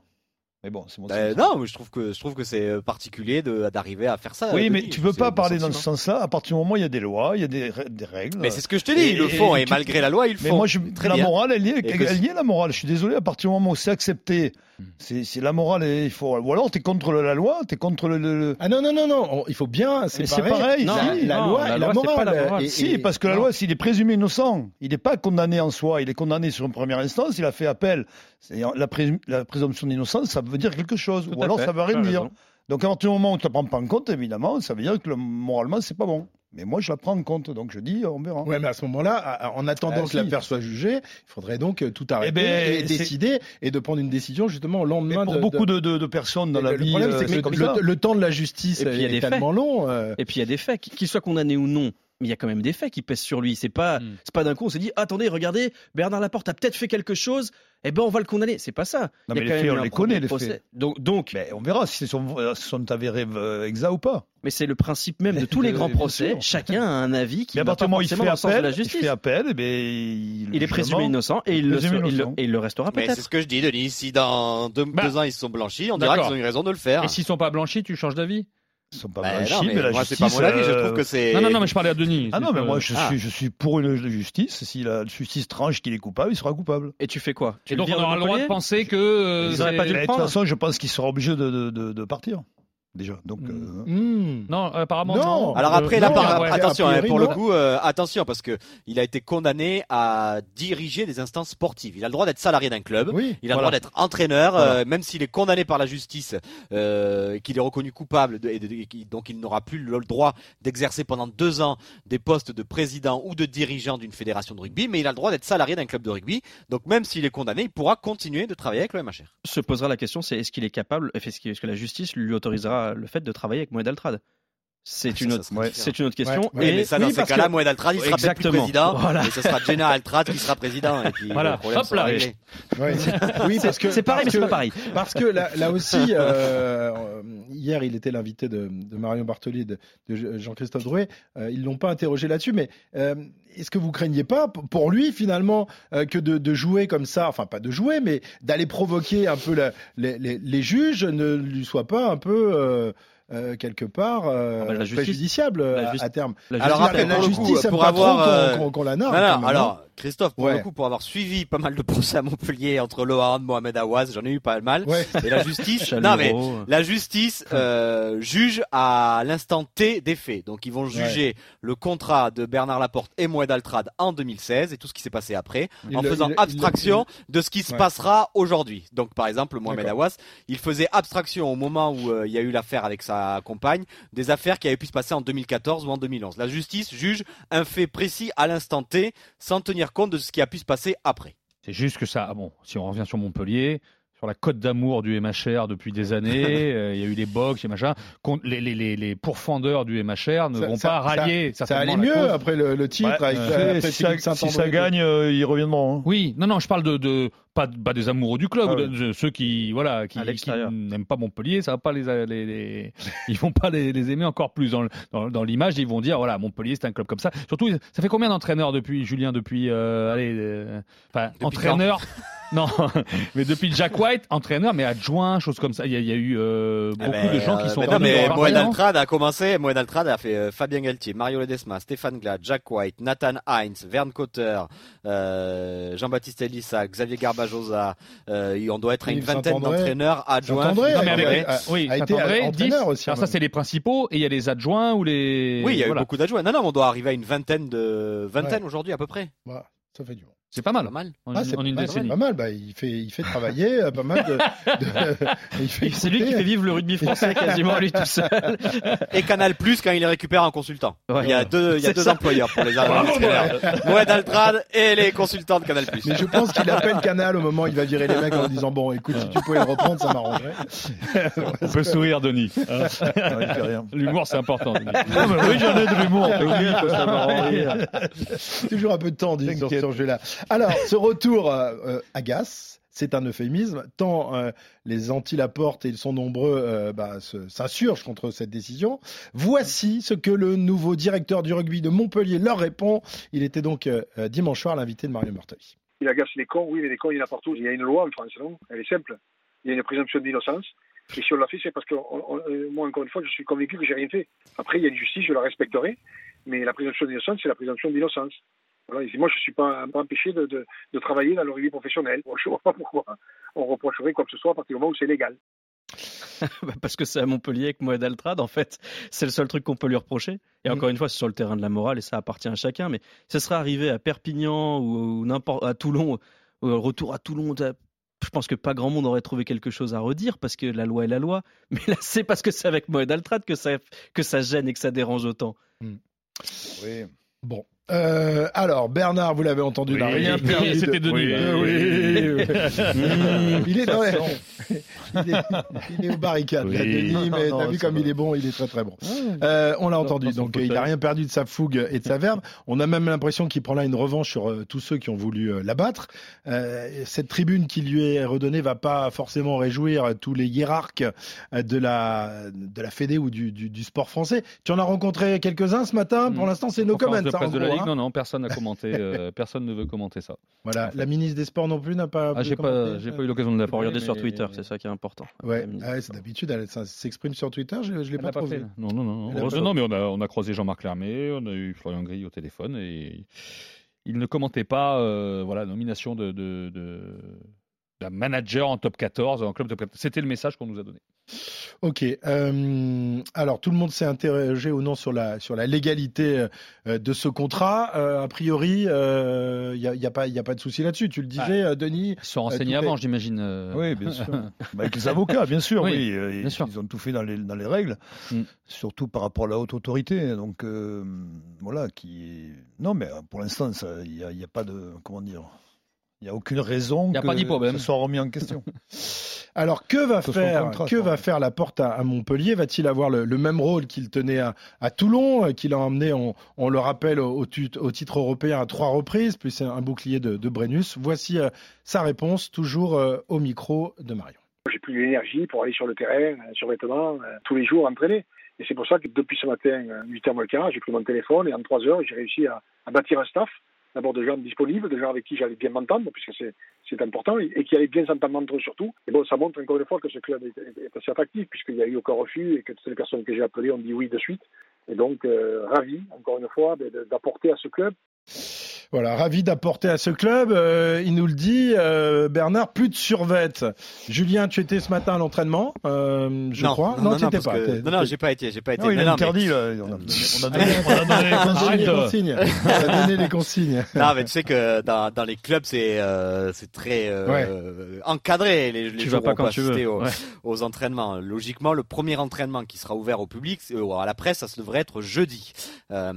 Speaker 5: Mais bon, c'est mon
Speaker 7: Ben, non, mais je trouve que je trouve que c'est euh, particulier d'arriver à faire ça.
Speaker 5: Oui, mais tu peux pas parler dans ce
Speaker 7: sentiment.
Speaker 5: sens-là. À partir du moment où il y a des lois, il y a des, des règles.
Speaker 7: Mais c'est ce que je te dis, ils le font et malgré la loi, ils le
Speaker 5: Mais
Speaker 7: font.
Speaker 5: moi, je,
Speaker 7: Très
Speaker 5: la
Speaker 7: bien.
Speaker 5: morale, elle y est, elle y est, la morale. Je suis désolé, à partir du moment où c'est accepté, c'est c'est la morale, et il faut, ou alors t'es contre la loi, t'es contre le, le-
Speaker 4: Ah non, non, non, non, on- il faut bien
Speaker 5: c'est pareil,
Speaker 4: la,
Speaker 5: si.
Speaker 4: la
Speaker 8: Non,
Speaker 4: loi
Speaker 8: la loi, pas
Speaker 4: morale.
Speaker 8: la morale.
Speaker 4: Et-
Speaker 5: Si, parce que la
Speaker 4: non.
Speaker 5: loi, s'il est présumé innocent, il n'est pas condamné en soi, il est condamné sur une première instance, il a fait appel. La, la présomption d'innocence, ça veut dire quelque chose,
Speaker 8: Tout
Speaker 5: ou alors
Speaker 8: fait,
Speaker 5: ça veut rien dire. Donc à partir du moment où tu ne prends pas en compte, évidemment, ça veut dire que le- moralement, c'est pas bon. Mais moi, je la prends en compte, donc je dis, on verra.
Speaker 4: Ouais, mais à ce moment-là, en attendant
Speaker 5: Ah,
Speaker 4: que
Speaker 5: si.
Speaker 4: l'affaire soit jugée, il faudrait donc euh, tout arrêter
Speaker 5: ben,
Speaker 4: et décider et de prendre une décision justement au
Speaker 5: Mais
Speaker 4: lendemain
Speaker 5: pour
Speaker 4: de,
Speaker 5: beaucoup
Speaker 4: de-
Speaker 5: de, de- de personnes dans la
Speaker 4: le
Speaker 5: vie,
Speaker 4: problème,
Speaker 5: euh,
Speaker 4: c'est que le, temps de la justice
Speaker 8: Et puis, il y a
Speaker 4: est
Speaker 8: faits.
Speaker 4: tellement long. euh,
Speaker 8: Et puis il y a des faits, qu'ils soient condamnés ou non. Mais il y a quand même des faits qui pèsent sur lui. C'est pas,
Speaker 6: Mm.
Speaker 8: c'est pas d'un coup on s'est dit attendez regardez Bernard Laporte a peut-être fait quelque chose. Eh ben on va le condamner. C'est pas ça.
Speaker 5: Non,
Speaker 8: Il
Speaker 5: mais les faits, on les connaît, les
Speaker 8: procès.
Speaker 5: faits.
Speaker 8: Donc, donc
Speaker 5: Mais on verra si sont, euh, sont avérés euh, exacts ou pas.
Speaker 8: mais c'est le principe même de tous les grands procès. Chacun a un avis qui
Speaker 5: Mais à
Speaker 8: va pas
Speaker 5: il
Speaker 8: forcément
Speaker 5: fait
Speaker 8: dans le sens de la
Speaker 5: il
Speaker 8: justice.
Speaker 5: fait appel, et ben, il,
Speaker 8: Il est présumé innocent et il, le, se- il et il restera
Speaker 7: Mais c'est
Speaker 8: peut-être.
Speaker 7: ce que je dis, Denis. Si dans deux,
Speaker 6: Bah,
Speaker 7: deux ans ils se sont blanchis, on dira qu'ils ont eu raison de le faire.
Speaker 6: Et s'ils sont pas blanchis, tu changes d'avis?
Speaker 5: Sont pas
Speaker 7: Ben
Speaker 5: blanchis,
Speaker 7: non, mais
Speaker 5: mais la
Speaker 7: moi c'est
Speaker 5: justice,
Speaker 7: pas mon avis. Je
Speaker 5: euh,
Speaker 7: trouve que c'est.
Speaker 6: Non, non, non, mais je parlais à Denis.
Speaker 5: Ah non, mais moi je
Speaker 7: Ah.
Speaker 5: suis, je suis pour une justice. Si la justice tranche qu'il est coupable, il sera coupable.
Speaker 8: Et tu fais quoi? Tu
Speaker 6: Et donc on aura le droit de penser que. euh,
Speaker 8: Ils pas dû le
Speaker 5: Mais de toute façon, je pense qu'il sera obligé de, de, de, de partir. Déjà. Donc,
Speaker 6: Mm.
Speaker 5: euh,
Speaker 4: hmm.
Speaker 6: Non, apparemment
Speaker 4: Non.
Speaker 6: non.
Speaker 7: Alors
Speaker 6: Euh,
Speaker 7: après, là,
Speaker 4: non,
Speaker 7: par-
Speaker 4: ouais,
Speaker 7: attention, hein, pour le coup, euh, attention, parce que il a été condamné à diriger des instances sportives. Il a le droit d'être salarié d'un club.
Speaker 4: Oui.
Speaker 7: Il a le droit d'être entraîneur,
Speaker 5: Voilà.
Speaker 7: euh, même s'il est condamné par la justice, euh, qu'il est reconnu coupable, de- et de- et donc il n'aura plus le droit d'exercer pendant deux ans des postes de président ou de dirigeant d'une fédération de rugby, mais il a le droit d'être salarié d'un club de rugby. Donc même s'il est condamné, il pourra continuer de travailler avec le MHR.
Speaker 8: Se posera la question, c'est est-ce qu'il est capable, est-ce que la justice lui autorisera le fait de travailler avec Moed Altrad C'est
Speaker 7: Ah,
Speaker 8: une autre, c'est une autre question.
Speaker 4: Ouais,
Speaker 7: Oui,
Speaker 8: Et
Speaker 7: mais ça,
Speaker 4: oui,
Speaker 7: dans ces
Speaker 4: parce
Speaker 7: cas-là,
Speaker 4: que-
Speaker 7: Moed Altrad, il sera peut-être plus
Speaker 8: Exactement.
Speaker 7: président,
Speaker 8: Voilà.
Speaker 7: et ce sera Jenna Altrad qui sera président. Et puis,
Speaker 6: Voilà.
Speaker 7: le
Speaker 6: Hop là.
Speaker 7: réglé.
Speaker 4: Oui, parce que
Speaker 8: c'est pareil, mais
Speaker 4: parce
Speaker 8: c'est
Speaker 4: que-
Speaker 8: pas pareil.
Speaker 4: Parce que là, là aussi, euh, euh, hier, il était l'invité de, de Marion Bartoli et de, de Jean-Christophe Drouet. Euh, ils l'ont pas interrogé là-dessus, mais euh, est-ce que vous craignez pas, pour lui, finalement, euh, que de, de jouer comme ça, enfin pas de jouer, mais d'aller provoquer un peu la- les, les- les juges, ne lui soit pas un peu, euh, euh, quelque part euh,
Speaker 8: Ah bah, la justice.
Speaker 4: préjudiciable euh, à,
Speaker 8: justice.
Speaker 4: à terme.
Speaker 8: La
Speaker 7: Alors,
Speaker 4: que la justice
Speaker 7: pour avoir, euh,
Speaker 4: qu'on- qu'on- qu'on la.
Speaker 7: Non, non, alors, Christophe, pour
Speaker 4: Ouais.
Speaker 7: le coup, pour avoir suivi pas mal de procès à Montpellier entre Lohan, Mohamed Awaz, j'en ai eu pas mal.
Speaker 4: Ouais.
Speaker 7: Et la justice,
Speaker 8: Chaleureux.
Speaker 7: non mais, la justice euh, juge à l'instant T des faits. Donc ils vont juger le contrat de Bernard Laporte et Moed Altrad en 2016 et tout ce qui s'est passé après,
Speaker 4: Il
Speaker 7: en
Speaker 4: le-
Speaker 7: faisant
Speaker 4: il- il-
Speaker 7: abstraction de ce qui se
Speaker 4: Ouais.
Speaker 7: passera aujourd'hui. Donc par exemple, Mohamed. Awas, il faisait abstraction au moment où euh, il y a eu l'affaire avec sa compagne, des affaires qui avaient pu se passer en 2014 ou en 2011. La justice juge un fait précis à l'instant T sans tenir compte de ce qui a pu se passer après.
Speaker 6: C'est juste que ça, ah bon, si on revient sur Montpellier, sur la côte d'amour du MHR depuis des années, euh, il y a eu les box, les machins, qu'on- les, les, les, les pourfendeurs du MHR ne
Speaker 4: Ça-
Speaker 6: vont
Speaker 4: ça-
Speaker 6: pas rallier.
Speaker 4: Ça, ça allait
Speaker 6: la
Speaker 4: mieux
Speaker 6: cause.
Speaker 4: après le, le titre.
Speaker 5: Ouais,
Speaker 4: avec,
Speaker 5: euh,
Speaker 4: après
Speaker 5: si, ça, si gagne, euh, ils reviendront. hein.
Speaker 6: Oui, non, non, je parle de, de pas, pas des amoureux du club,
Speaker 5: Ah
Speaker 6: de- de ceux qui, voilà, qui, n'aiment pas Montpellier, ça va pas les, les, les- ils vont pas les, les aimer encore plus dans, le- dans, dans l'image. Ils vont dire, voilà, Montpellier, c'est un club comme ça. Surtout, ça fait combien d'entraîneurs depuis Julien, depuis, euh, allez, euh, enfin,
Speaker 7: Depuis
Speaker 6: entraîneur. Non, mais depuis Jack White, entraîneur, mais adjoint, choses comme ça. Il y a, il y a eu euh,
Speaker 7: Eh
Speaker 6: beaucoup
Speaker 7: ben,
Speaker 6: de gens qui
Speaker 7: euh,
Speaker 6: sont
Speaker 7: mais
Speaker 6: venus
Speaker 7: non, mais Moed Altrad a commencé. Moed Altrad a fait euh, Fabien Galtier, Mario Ledesma, Stéphane Glad, Jack White, Nathan Heinz, Vern Cotter, euh, Jean-Baptiste Elissa, Xavier Garbajosa. Euh, on doit être à une vingtaine d'entraîneurs adjoints.
Speaker 6: Non, mais avec,
Speaker 4: a-
Speaker 6: oui,
Speaker 4: a été entraîneur
Speaker 6: 10.
Speaker 4: aussi,
Speaker 6: Alors
Speaker 4: même.
Speaker 6: ça, c'est les principaux, et il y a les adjoints ou les.
Speaker 7: Oui, il y a eu beaucoup d'adjoints. Non, non, on doit arriver à une vingtaine de vingtaine
Speaker 4: Ouais.
Speaker 7: aujourd'hui à peu près.
Speaker 4: Voilà, ça fait du bon.
Speaker 6: C'est pas mal.
Speaker 7: Pas mal.
Speaker 6: En,
Speaker 4: Ah, c'est
Speaker 6: en une
Speaker 4: pas,
Speaker 6: décennie.
Speaker 4: pas mal. Bah, il fait, il fait travailler euh, pas mal de. de- il fait
Speaker 8: C'est lui qui fait vivre le rugby français quasiment lui tout seul.
Speaker 7: Et Canal Plus quand il les récupère en consultant.
Speaker 8: Ouais.
Speaker 7: il y a deux, il y a deux employeurs pour les entraîneurs. Moed Altrad et les consultants de Canal Plus.
Speaker 4: Mais je pense qu'il appelle Canal au moment où il va virer les mecs en disant bon, écoute, si tu pouvais le reprendre, ça m'arrangerait.
Speaker 6: On peut sourire, Denis. L'humour, c'est important. Denis.
Speaker 5: oui, j'en ai de l'humour.
Speaker 4: Toujours un peu de temps dit sur ce jeu-là. Alors, ce retour euh, euh, agace. C'est un euphémisme, tant euh, les anti-Laporte, et ils sont nombreux, euh, bah, s'insurgent contre cette décision. Voici ce que le nouveau directeur du rugby de Montpellier leur répond. Il était donc dimanche soir l'invité de Mario Martelly.
Speaker 13: Il agace les cons, oui, mais les cons, il y en a partout. Il y a une loi en France, non Elle est simple. Il y a une présomption d'innocence. Et si on l'a fait, c'est parce que moi, encore une fois, je suis convaincu que j'ai rien fait. Après, il y a une justice, je la respecterai. Mais la présomption d'innocence, c'est la présomption d'innocence. Voilà, moi, je ne suis pas, pas empêché de, de, de travailler dans le rugby professionnel. Je ne vois pas pourquoi on reprocherait quoi que ce soit à partir du moment où c'est légal.
Speaker 8: Bah, Parce que c'est à Montpellier avec Moed Altrad, en fait. C'est le seul truc qu'on peut lui reprocher. Et encore une fois, c'est sur le terrain de la morale et ça appartient à chacun. Mais ce serait arrivé à Perpignan ou, ou n'importe à Toulon, ou au retour à Toulon. Je pense que pas grand monde aurait trouvé quelque chose à redire parce que la loi est la loi. Mais là, c'est parce que c'est avec Moed Altrad que ça, que ça gêne et que ça dérange autant.
Speaker 5: Oui.
Speaker 4: Bon. Euh, alors, Bernard, vous l'avez entendu, il n'a
Speaker 6: Oui.
Speaker 4: rien perdu. de-
Speaker 6: C'était Denis.
Speaker 4: Oui,
Speaker 6: là.
Speaker 4: oui, oui. il, est dans les- il, est, il est aux barricades, là. Denis, mais
Speaker 5: Non,
Speaker 4: t'as vu comme il est bon, il est très très bon. Euh, on l'a entendu, donc euh, il n'a rien perdu de sa fougue et de sa verve. On a même l'impression qu'il prend là une revanche sur euh, tous ceux qui ont voulu euh, l'abattre. Euh, cette tribune qui lui est redonnée va pas forcément réjouir euh, tous les hiérarques euh, de la de la Fédé ou du, du, du sport français. Tu en as rencontré quelques-uns ce matin? Pour
Speaker 6: Mm.
Speaker 4: l'instant, c'est no
Speaker 6: Conférence Ligue,
Speaker 4: hein.
Speaker 6: non, non, personne n'a commenté, euh, personne ne veut commenter ça.
Speaker 4: Voilà, la ministre des Sports non plus n'a pas.
Speaker 6: Ah, j'ai pas, j'ai pas eu l'occasion de la
Speaker 8: regarder sur
Speaker 6: mais-
Speaker 8: Twitter, c'est ça qui est important.
Speaker 4: Ouais, ah c'est d'habitude, elle ça s'exprime sur Twitter, je, je l'ai pas
Speaker 6: pas fait. là. Non, non, non. Heureusement, non, mais on a, on a croisé Jean-Marc Lermé, on a eu Florian Gris au téléphone et il ne commentait pas euh, voilà, la nomination de, de, de- manager en top 14, en club top 14. C'était le message qu'on nous a donné.
Speaker 4: Ok. euh, alors, tout le monde s'est interrogé ou non sur la, sur la légalité euh, de ce contrat. Euh, a priori, il n'y a, y a, pas- y a pas de souci là-dessus. Tu le disais, euh, Denis.
Speaker 6: Ils se sont renseignés
Speaker 4: est-
Speaker 6: avant, j'imagine. euh.
Speaker 5: Oui, bien sûr. Bah, avec les avocats, bien sûr.
Speaker 6: Oui,
Speaker 5: Oui,
Speaker 6: bien
Speaker 5: ils,
Speaker 6: sûr.
Speaker 5: ils ont tout fait dans les, dans les règles,
Speaker 6: Mm.
Speaker 5: surtout par rapport à la haute autorité. Donc, euh, voilà, qui. Non, mais pour l'instant, il n'y a, il y a pas de. Comment dire Il n'y a aucune raison
Speaker 6: y a
Speaker 5: que
Speaker 6: pas d'hypothèse.
Speaker 5: ça soit remis en question.
Speaker 4: Alors, que va faire,
Speaker 5: contrat,
Speaker 4: que va faire la porte à, à Montpellier? Va-t-il avoir le, le même rôle qu'il tenait à, à Toulon, euh, qu'il a emmené, on, on le rappelle, au, au tut- au titre européen à trois reprises, plus un, un bouclier de, de Brennus? Voici euh, sa réponse, toujours euh, au micro de Marion.
Speaker 13: J'ai plus l'énergie pour aller sur le terrain, sur vêtements, euh, tous les jours entraîner. Et c'est pour ça que depuis ce matin, euh, 8h moins j'ai pris mon téléphone et en 3 heures, j'ai réussi à, à bâtir un staff d'abord de gens disponibles, de gens avec qui j'allais bien m'entendre, puisque c'est important, et, qui allaient bien s'entendre entre eux surtout. Et bon, ça montre encore une fois que ce club est, assez attractif, puisqu'il n'y a eu aucun refus et que toutes les personnes que j'ai appelées ont dit oui de suite. Et donc, euh, ravi, encore une fois, d'apporter à ce club
Speaker 4: Voilà, ravi d'apporter à ce club. Euh, il nous le dit, euh, Bernard, plus de survette. Julien, tu étais ce matin à l'entraînement, euh, je
Speaker 7: non,
Speaker 4: crois.
Speaker 7: non, non, parce
Speaker 4: pas.
Speaker 7: que- non, non, j'ai pas été, j'ai pas été.
Speaker 5: Non, il
Speaker 7: Non,
Speaker 5: est
Speaker 7: non,
Speaker 5: interdit,
Speaker 7: mais-.
Speaker 5: On a, on a donné,
Speaker 4: On a donné les consignes. On a donné les consignes.
Speaker 7: Non, mais tu sais que dans, dans les clubs, c'est euh, c'est très euh,
Speaker 4: Ouais.
Speaker 7: euh, encadré. Les, les
Speaker 8: Tu vas pas quand tu veux.
Speaker 7: Aux,
Speaker 8: Ouais.
Speaker 7: aux entraînements. Logiquement, le premier entraînement qui sera ouvert au public, ou à la presse, ça se devrait être jeudi, euh,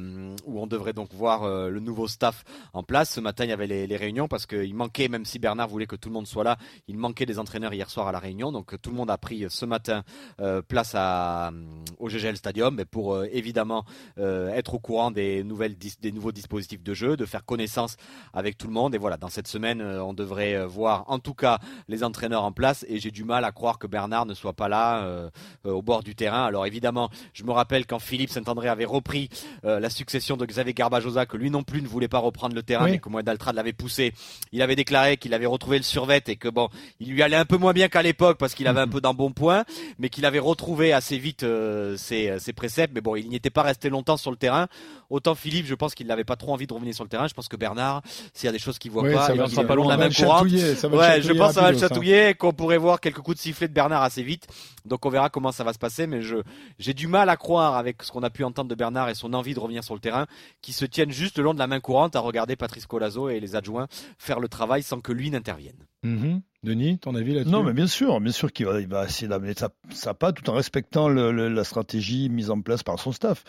Speaker 7: où on devrait donc voir euh, le nouveau staff en place. Ce matin, il y avait les, réunions parce qu'il manquait, même si Bernard voulait que tout le monde soit là, il manquait des entraîneurs hier soir à la réunion. Donc tout le monde a pris ce matin euh, place à, au GGL Stadium pour euh, évidemment euh, être au courant des nouvelles des nouveaux dispositifs de jeu, de faire connaissance avec tout le monde. Et voilà, dans cette semaine, euh, on devrait euh, voir en tout cas les entraîneurs en place. Et j'ai du mal à croire que Bernard ne soit pas là euh, euh, au bord du terrain. Alors évidemment, je me rappelle quand Philippe Saint-André avait repris euh, la succession de Xavier Garbajosa, que lui non plus ne voulait pas reprendre le terrain,
Speaker 4: Oui.
Speaker 7: mais que Moed Altrad l'avait poussé. Il avait déclaré qu'il avait retrouvé le survêt et que bon, il lui allait un peu moins bien qu'à l'époque parce qu'il avait un peu d'embonpoint, mais qu'il avait retrouvé assez vite euh, ses, ses préceptes. Mais bon, il n'y était pas resté longtemps sur le terrain. Autant Philippe, je pense qu'il n'avait pas trop envie de revenir sur le terrain. Je pense que Bernard, s'il y a des choses qu'il voit pas,
Speaker 4: ça
Speaker 7: est
Speaker 4: va
Speaker 7: le long de la main courante, ouais, je pense que ça va le chatouiller qu'on pourrait voir quelques coups de sifflet de Bernard assez vite. Donc on verra comment ça va se passer, mais je j'ai du mal à croire avec ce qu'on a pu entendre de Bernard et son envie de revenir sur le terrain, qui se tiennent juste le long de la main courante à regarder Patrice Colazo et les adjoints faire le travail sans que lui n'intervienne.
Speaker 4: Mhm. Denis, ton avis là-dessus?
Speaker 5: Non, mais bien sûr, bien sûr qu'il va, il va essayer d'amener sa, sa patte tout en respectant le- le- la stratégie mise en place par son staff.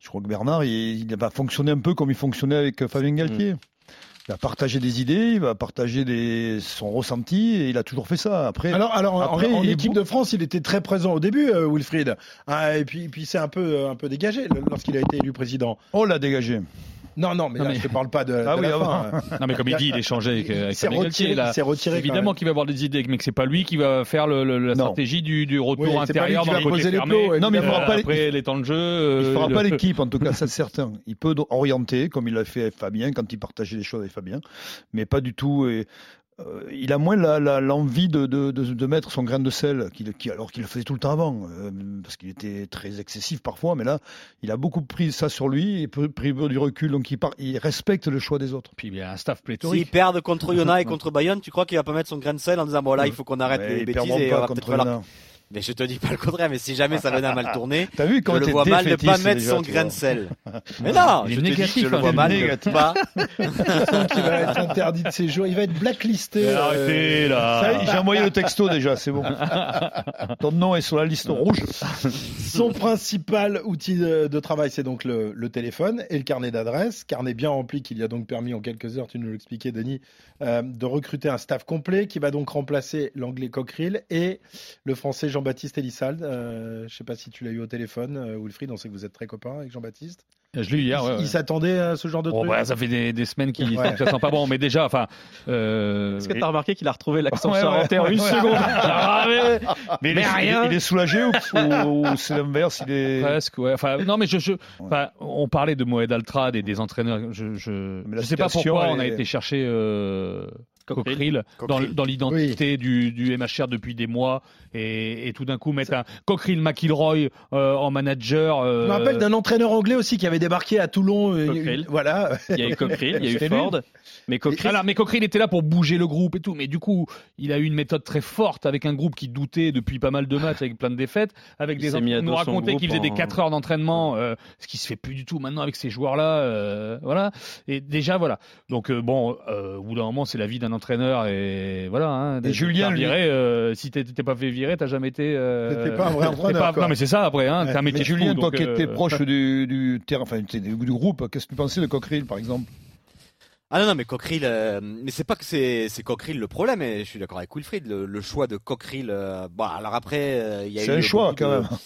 Speaker 5: Je crois que Bernard, il, il va fonctionner un peu comme il fonctionnait avec Fabien Galtier. Il va partager des idées, il va partager des, son ressenti, et il a toujours fait ça. Après,
Speaker 4: Alors, alors en-
Speaker 5: Après,
Speaker 4: équipe
Speaker 5: beau-
Speaker 4: de France, il était très présent au début, euh, Wilfried. Ah, et puis, puis c'est un peu, un peu dégagé lorsqu'il a été élu président.
Speaker 5: on l'a dégagé.
Speaker 4: Non, non, mais
Speaker 6: Non,
Speaker 4: là,
Speaker 6: mais-
Speaker 4: je te parle pas de,
Speaker 5: Ah
Speaker 4: de
Speaker 5: oui,
Speaker 4: la
Speaker 5: avant.
Speaker 4: fin.
Speaker 6: Non, mais comme il dit, il avec,
Speaker 4: Il
Speaker 6: avec Galtier,
Speaker 4: retiré,
Speaker 6: là.
Speaker 4: il s'est retiré.
Speaker 6: Évidemment qu'il va avoir des idées, mais que c'est pas lui qui va faire le, le- la
Speaker 5: Non.
Speaker 6: stratégie du, du retour
Speaker 4: Oui, c'est pas lui
Speaker 6: intérieur
Speaker 4: qui
Speaker 6: dans
Speaker 4: va
Speaker 6: le côté
Speaker 4: poser les
Speaker 6: fermé.
Speaker 4: plots,
Speaker 5: Non, mais il fera
Speaker 6: Euh,
Speaker 5: pas
Speaker 6: après les temps de jeu.
Speaker 5: Il
Speaker 6: euh,
Speaker 5: ne fera pas l'équipe, en tout cas, c'est certain. Il peut orienter, comme il l'a fait avec Fabien, quand il partageait les choses avec Fabien, mais pas du tout. Et, euh, il a moins l'envie de, de, de, de mettre son grain de sel, qui, alors qu'il le faisait tout le temps avant, euh, parce qu'il était très excessif parfois, mais là, il a beaucoup pris ça sur lui, et pris pris du recul, donc il, part, il respecte le choix des autres.
Speaker 6: Puis il y a un staff
Speaker 7: S'ils
Speaker 6: pléthorique.
Speaker 7: perdent contre Yona et contre Bayonne, tu crois qu'il va pas mettre son grain de sel en disant bon là il faut qu'on arrête
Speaker 5: Mais
Speaker 7: les bêtises et on va
Speaker 5: contre
Speaker 7: peut-être falloir. Mais je te dis pas le contraire, mais si jamais ça venait à mal tourner,
Speaker 5: T'as vu
Speaker 7: je
Speaker 5: quand
Speaker 7: le vois mal ne pas mettre son grain de sel. Mais non, je te dis que je le
Speaker 6: hein,
Speaker 7: vois mal ne pas.
Speaker 4: Il va être interdit de séjour, il va être blacklisté. euh,
Speaker 6: Arrêtez là.
Speaker 5: J'ai envoyé le texto déjà, c'est bon. Ton nom est sur la liste rouge.
Speaker 4: Son principal outil de, de travail, c'est donc le, le téléphone et le carnet d'adresse. Carnet bien rempli qui lui a donc permis en quelques heures, tu nous l'expliquais Denis, euh, de recruter un staff complet qui va donc remplacer l'anglais Cockerill et le français Jean-Baptiste Elissald. Euh, je ne sais pas si tu l'as eu au téléphone, euh, Wilfried, on sait que vous êtes très copains avec Jean-Baptiste.
Speaker 6: Je l'ai eu hier.
Speaker 4: il
Speaker 6: ouais, ouais.
Speaker 4: il s'attendait à ce genre de truc
Speaker 6: bah, ça fait des, des semaines qu'il
Speaker 4: Ouais.
Speaker 6: ça sent pas bon, mais déjà, enfin. Euh...
Speaker 8: Est-ce que tu as remarqué qu'il a retrouvé l'accent
Speaker 6: Ouais, ouais,
Speaker 8: charentais en une seconde Ah, mais-
Speaker 5: Mais, il,
Speaker 8: Mais rien.
Speaker 5: il est soulagé ou, ou- ou c'est l'inverse il est...
Speaker 6: Presque, ouais. Enfin, non, mais je, je, enfin, on parlait de Moed Altrad et des entraîneurs. Je, je sais pas pourquoi on a été chercher euh,
Speaker 8: Cockerill.
Speaker 6: Dans, l'identité du, du MHR depuis des mois et, et tout d'un coup mettre un Cockerill McIlroy euh, en manager. euh,
Speaker 4: Je me rappelle d'un entraîneur anglais aussi qui avait débarqué à Toulon. euh,
Speaker 8: Cockerill.
Speaker 4: Voilà.
Speaker 8: Il y a eu Cockerill, il y a eu. Ford. Mais Cockerill,
Speaker 6: Voilà, mais Cockerill était là pour bouger le groupe et tout. Mais du coup, il a eu une méthode très forte avec un groupe qui doutait depuis pas mal de matchs avec plein de défaites, avec
Speaker 8: Il
Speaker 6: des
Speaker 8: mis
Speaker 6: nous racontait qu'il faisait des
Speaker 8: en-
Speaker 6: 4 heures d'entraînement, euh, ce qui se fait plus du tout maintenant avec ces joueurs-là. euh, voilà. Et déjà, voilà. Donc euh, bon, euh, au bout d'un moment, c'est la vie d'un entraîneur et voilà. Hein,
Speaker 5: Et Julien, lui-
Speaker 6: viré, euh, si t'es pas fait virer, t'as jamais été. Euh,
Speaker 4: T'étais pas un vrai entraîneur,
Speaker 6: pas-. Non, mais c'est ça après. Hein,
Speaker 4: Ouais.
Speaker 6: un métier de
Speaker 5: Julien,
Speaker 6: fou,
Speaker 5: toi qui étais
Speaker 6: euh,
Speaker 5: proche du, du terrain, enfin du, du groupe, qu'est-ce que tu pensais de Cockerill par exemple?
Speaker 7: Ah non, non, mais Cockerill, euh, mais c'est pas que c'est, c'est Cockerill le problème, et je suis d'accord avec Wilfried, le, le choix de Cockerill, euh, bon, alors après, euh, il y a eu.
Speaker 5: C'est un choix quand
Speaker 7: de-
Speaker 5: même.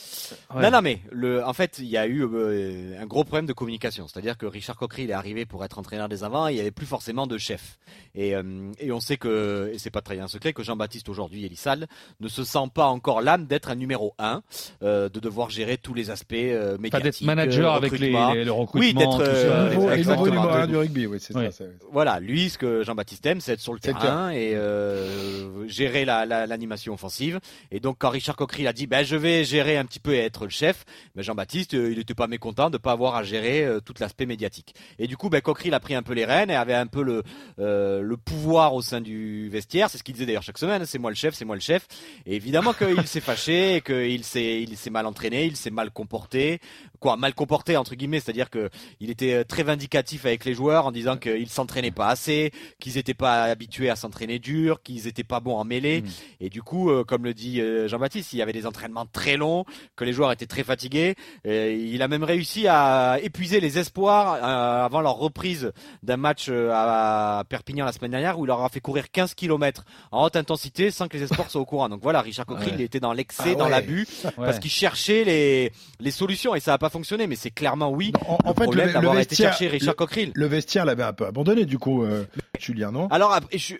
Speaker 8: Ouais.
Speaker 7: Non, non, mais le, en fait, il y a eu euh, un gros problème de communication. C'est-à-dire que Richard Cockerill est arrivé pour être entraîneur des avants, il n'y avait plus forcément de chef. Et, euh, et on sait que, et c'est pas très un secret, que Jean-Baptiste aujourd'hui, Elissal, ne se sent pas encore l'âme d'être un numéro un, euh, de devoir gérer tous les aspects euh,
Speaker 6: Pas d'être manager avec les, les- le recrutement.
Speaker 7: d'être,
Speaker 6: ça.
Speaker 7: euh,
Speaker 4: Le nouveau- nouveau
Speaker 7: exactement.
Speaker 4: numéro un
Speaker 7: De-
Speaker 4: du rugby, oui, c'est
Speaker 6: Ouais.
Speaker 4: ça.
Speaker 7: Voilà, lui, ce que Jean-Baptiste aime, c'est être sur le terrain et euh, gérer la- la- l'animation offensive. Et donc, quand Richard Coquerel a dit, ben, je vais gérer un petit peu et être le chef, ben, Jean-Baptiste, euh, il n'était pas mécontent de pas avoir à gérer euh, tout l'aspect médiatique. Et du coup, ben, Coquerel a pris un peu les rênes et avait un peu le, euh, le pouvoir au sein du vestiaire. C'est ce qu'il disait d'ailleurs chaque semaine. C'est moi le chef, c'est moi le chef. Et évidemment qu'il s'est fâché, qu'il s'est, mal entraîné, il s'est mal comporté. Quoi, mal comporté entre guillemets, c'est-à-dire que il était très vindicatif avec les joueurs en disant qu'ils s'entraînaient pas assez, qu'ils n'étaient pas habitués à s'entraîner dur, qu'ils étaient pas bons en mêlée. Et du coup, euh, comme le dit euh, Jean-Baptiste, il y avait des entraînements très longs, que les joueurs étaient très fatigués. Et il a même réussi à épuiser les espoirs euh, avant leur reprise d'un match à Perpignan la semaine dernière où il leur a fait courir 15 km en haute intensité sans que les espoirs soient au courant. Donc voilà, Richard Coquerel,
Speaker 6: Ouais.
Speaker 7: il était dans l'excès,
Speaker 5: Ah
Speaker 7: dans l'abus,
Speaker 6: Ouais.
Speaker 7: parce qu'il cherchait les, les solutions et ça n'a pas fonctionné. Mais c'est clairement oui.
Speaker 4: En, en
Speaker 7: le
Speaker 4: fait,
Speaker 7: problème
Speaker 4: le, vestiaire,
Speaker 7: chercher Richard
Speaker 4: le, le vestiaire l'avait un peu abandonné, du coup, euh, Julien, non?
Speaker 7: Je,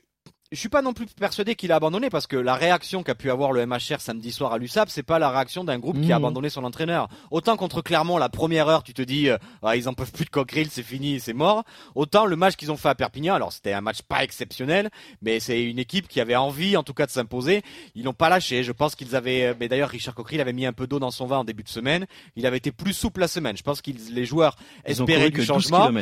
Speaker 7: je suis pas non plus persuadé qu'il a abandonné parce que la réaction qu'a pu avoir le MHR samedi soir à l'USAP, c'est pas la réaction d'un groupe qui a abandonné son entraîneur. Autant contre Clermont, la première heure, tu te dis, euh, ah, ils en peuvent plus de Coquerel, c'est fini, c'est mort. Autant le match qu'ils ont fait à Perpignan, alors c'était un match pas exceptionnel, mais c'est une équipe qui avait envie, en tout cas, de s'imposer. Ils l'ont pas lâché. Je pense qu'ils avaient, mais d'ailleurs, Richard Coquerel avait mis un peu d'eau dans son vin en début de semaine. Il avait été plus souple la semaine. Je pense qu'ils, les joueurs
Speaker 8: Ils
Speaker 7: espéraient du
Speaker 8: que 12
Speaker 7: changement.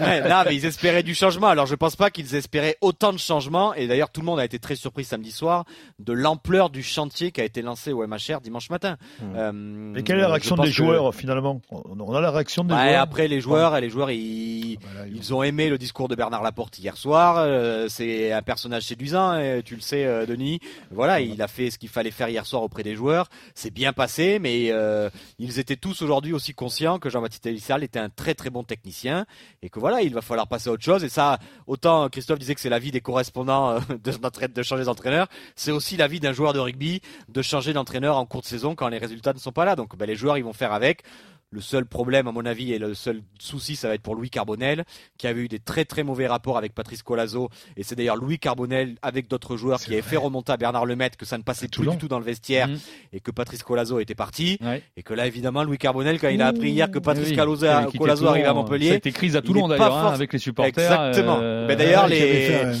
Speaker 7: Ouais, non, mais ils espéraient du changement. Alors je pense pas qu'ils espéraient autant de changements. Et d'ailleurs, tout le monde a été très surpris samedi soir de l'ampleur du chantier qui a été lancé au MHR dimanche matin. Euh,
Speaker 5: Mais quelle est la réaction des
Speaker 7: que-
Speaker 5: joueurs finalement? On, a la réaction des
Speaker 7: Ouais,
Speaker 5: joueurs?
Speaker 7: après les joueurs, et les joueurs, ils, ils ont aimé le discours de Bernard Laporte hier soir. Euh, c'est un personnage séduisant, et tu le sais, euh, Denis. Voilà, il a fait ce qu'il fallait faire hier soir auprès des joueurs. C'est bien passé, mais euh, ils étaient tous aujourd'hui aussi conscients que Jean-Baptiste Elissal était un très très bon technicien et que voilà, il va falloir passer à autre chose. Et ça, autant Christophe disait que c'est la vie des correspondants euh, de, changer d'entraîneur, c'est aussi la vie d'un joueur de rugby de changer d'entraîneur en cours de saison quand les résultats ne sont pas là. Donc ben, les joueurs, ils vont faire avec. Le seul problème, à mon avis, et le seul souci, ça va être pour Louis Carbonel, qui avait eu des très très mauvais rapports avec Patrice Colazo. Et c'est d'ailleurs Louis Carbonel, avec d'autres joueurs, qui avait fait remonter à Bernard Lemaitre que ça ne passait plus du tout dans le vestiaire
Speaker 6: Mhm.
Speaker 7: et que Patrice Colazo était parti.
Speaker 6: Ouais.
Speaker 7: Et que là, évidemment, Louis Carbonel, quand il a appris hier que Patrice
Speaker 6: Oui,
Speaker 7: Colazo, arrivait à Montpellier.
Speaker 6: Ça a été crise à Toulon d'ailleurs, hein, avec les supporters.
Speaker 7: Exactement.
Speaker 6: euh,
Speaker 7: Mais d'ailleurs,
Speaker 4: Ouais,
Speaker 7: les.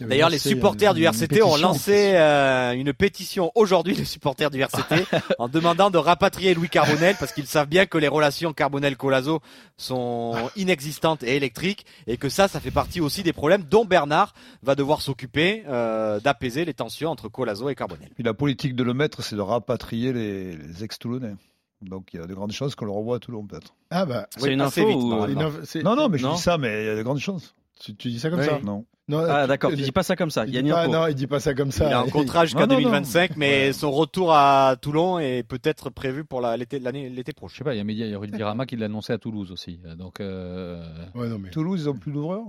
Speaker 7: D'ailleurs, les supporters
Speaker 4: une-
Speaker 7: du RCT ont lancé euh, une pétition aujourd'hui, les supporters du RCT, en demandant de rapatrier Louis Carbonel parce qu'ils savent bien que les relations Carbonel-Colazo sont inexistantes et électriques et que ça, ça fait partie aussi des problèmes dont Bernard va devoir s'occuper euh, d'apaiser les tensions entre Colazo et Carbonel.
Speaker 5: Puis la politique de le maître, c'est de rapatrier les, les ex-Toulonnais. Donc il y a de grandes chances qu'on le revoie à Toulon peut-être.
Speaker 4: Ah bah,
Speaker 8: C'est une info
Speaker 7: vite,
Speaker 8: ou-
Speaker 5: Non, non, mais je
Speaker 8: Non.
Speaker 5: dis ça, mais il y a de grandes chances.
Speaker 4: tu, tu dis ça comme ça
Speaker 5: Non?
Speaker 4: Non,
Speaker 8: Ah d'accord, tu dis pas ça comme ça. Il y a
Speaker 4: dit pas- non, il dit pas ça comme ça.
Speaker 7: Il a un contrat jusqu'à
Speaker 5: Non, non, non.
Speaker 7: 2025, mais son retour à Toulon est peut-être prévu pour la- l'été l'année l'été
Speaker 6: Je
Speaker 7: prochain.
Speaker 6: sais pas, il y a Média, il y a Rudy Rama qui l'a annoncé à Toulouse aussi. Donc, euh,
Speaker 4: Ouais, non, mais.
Speaker 5: Toulouse, ils ont plus d'ouvreurs?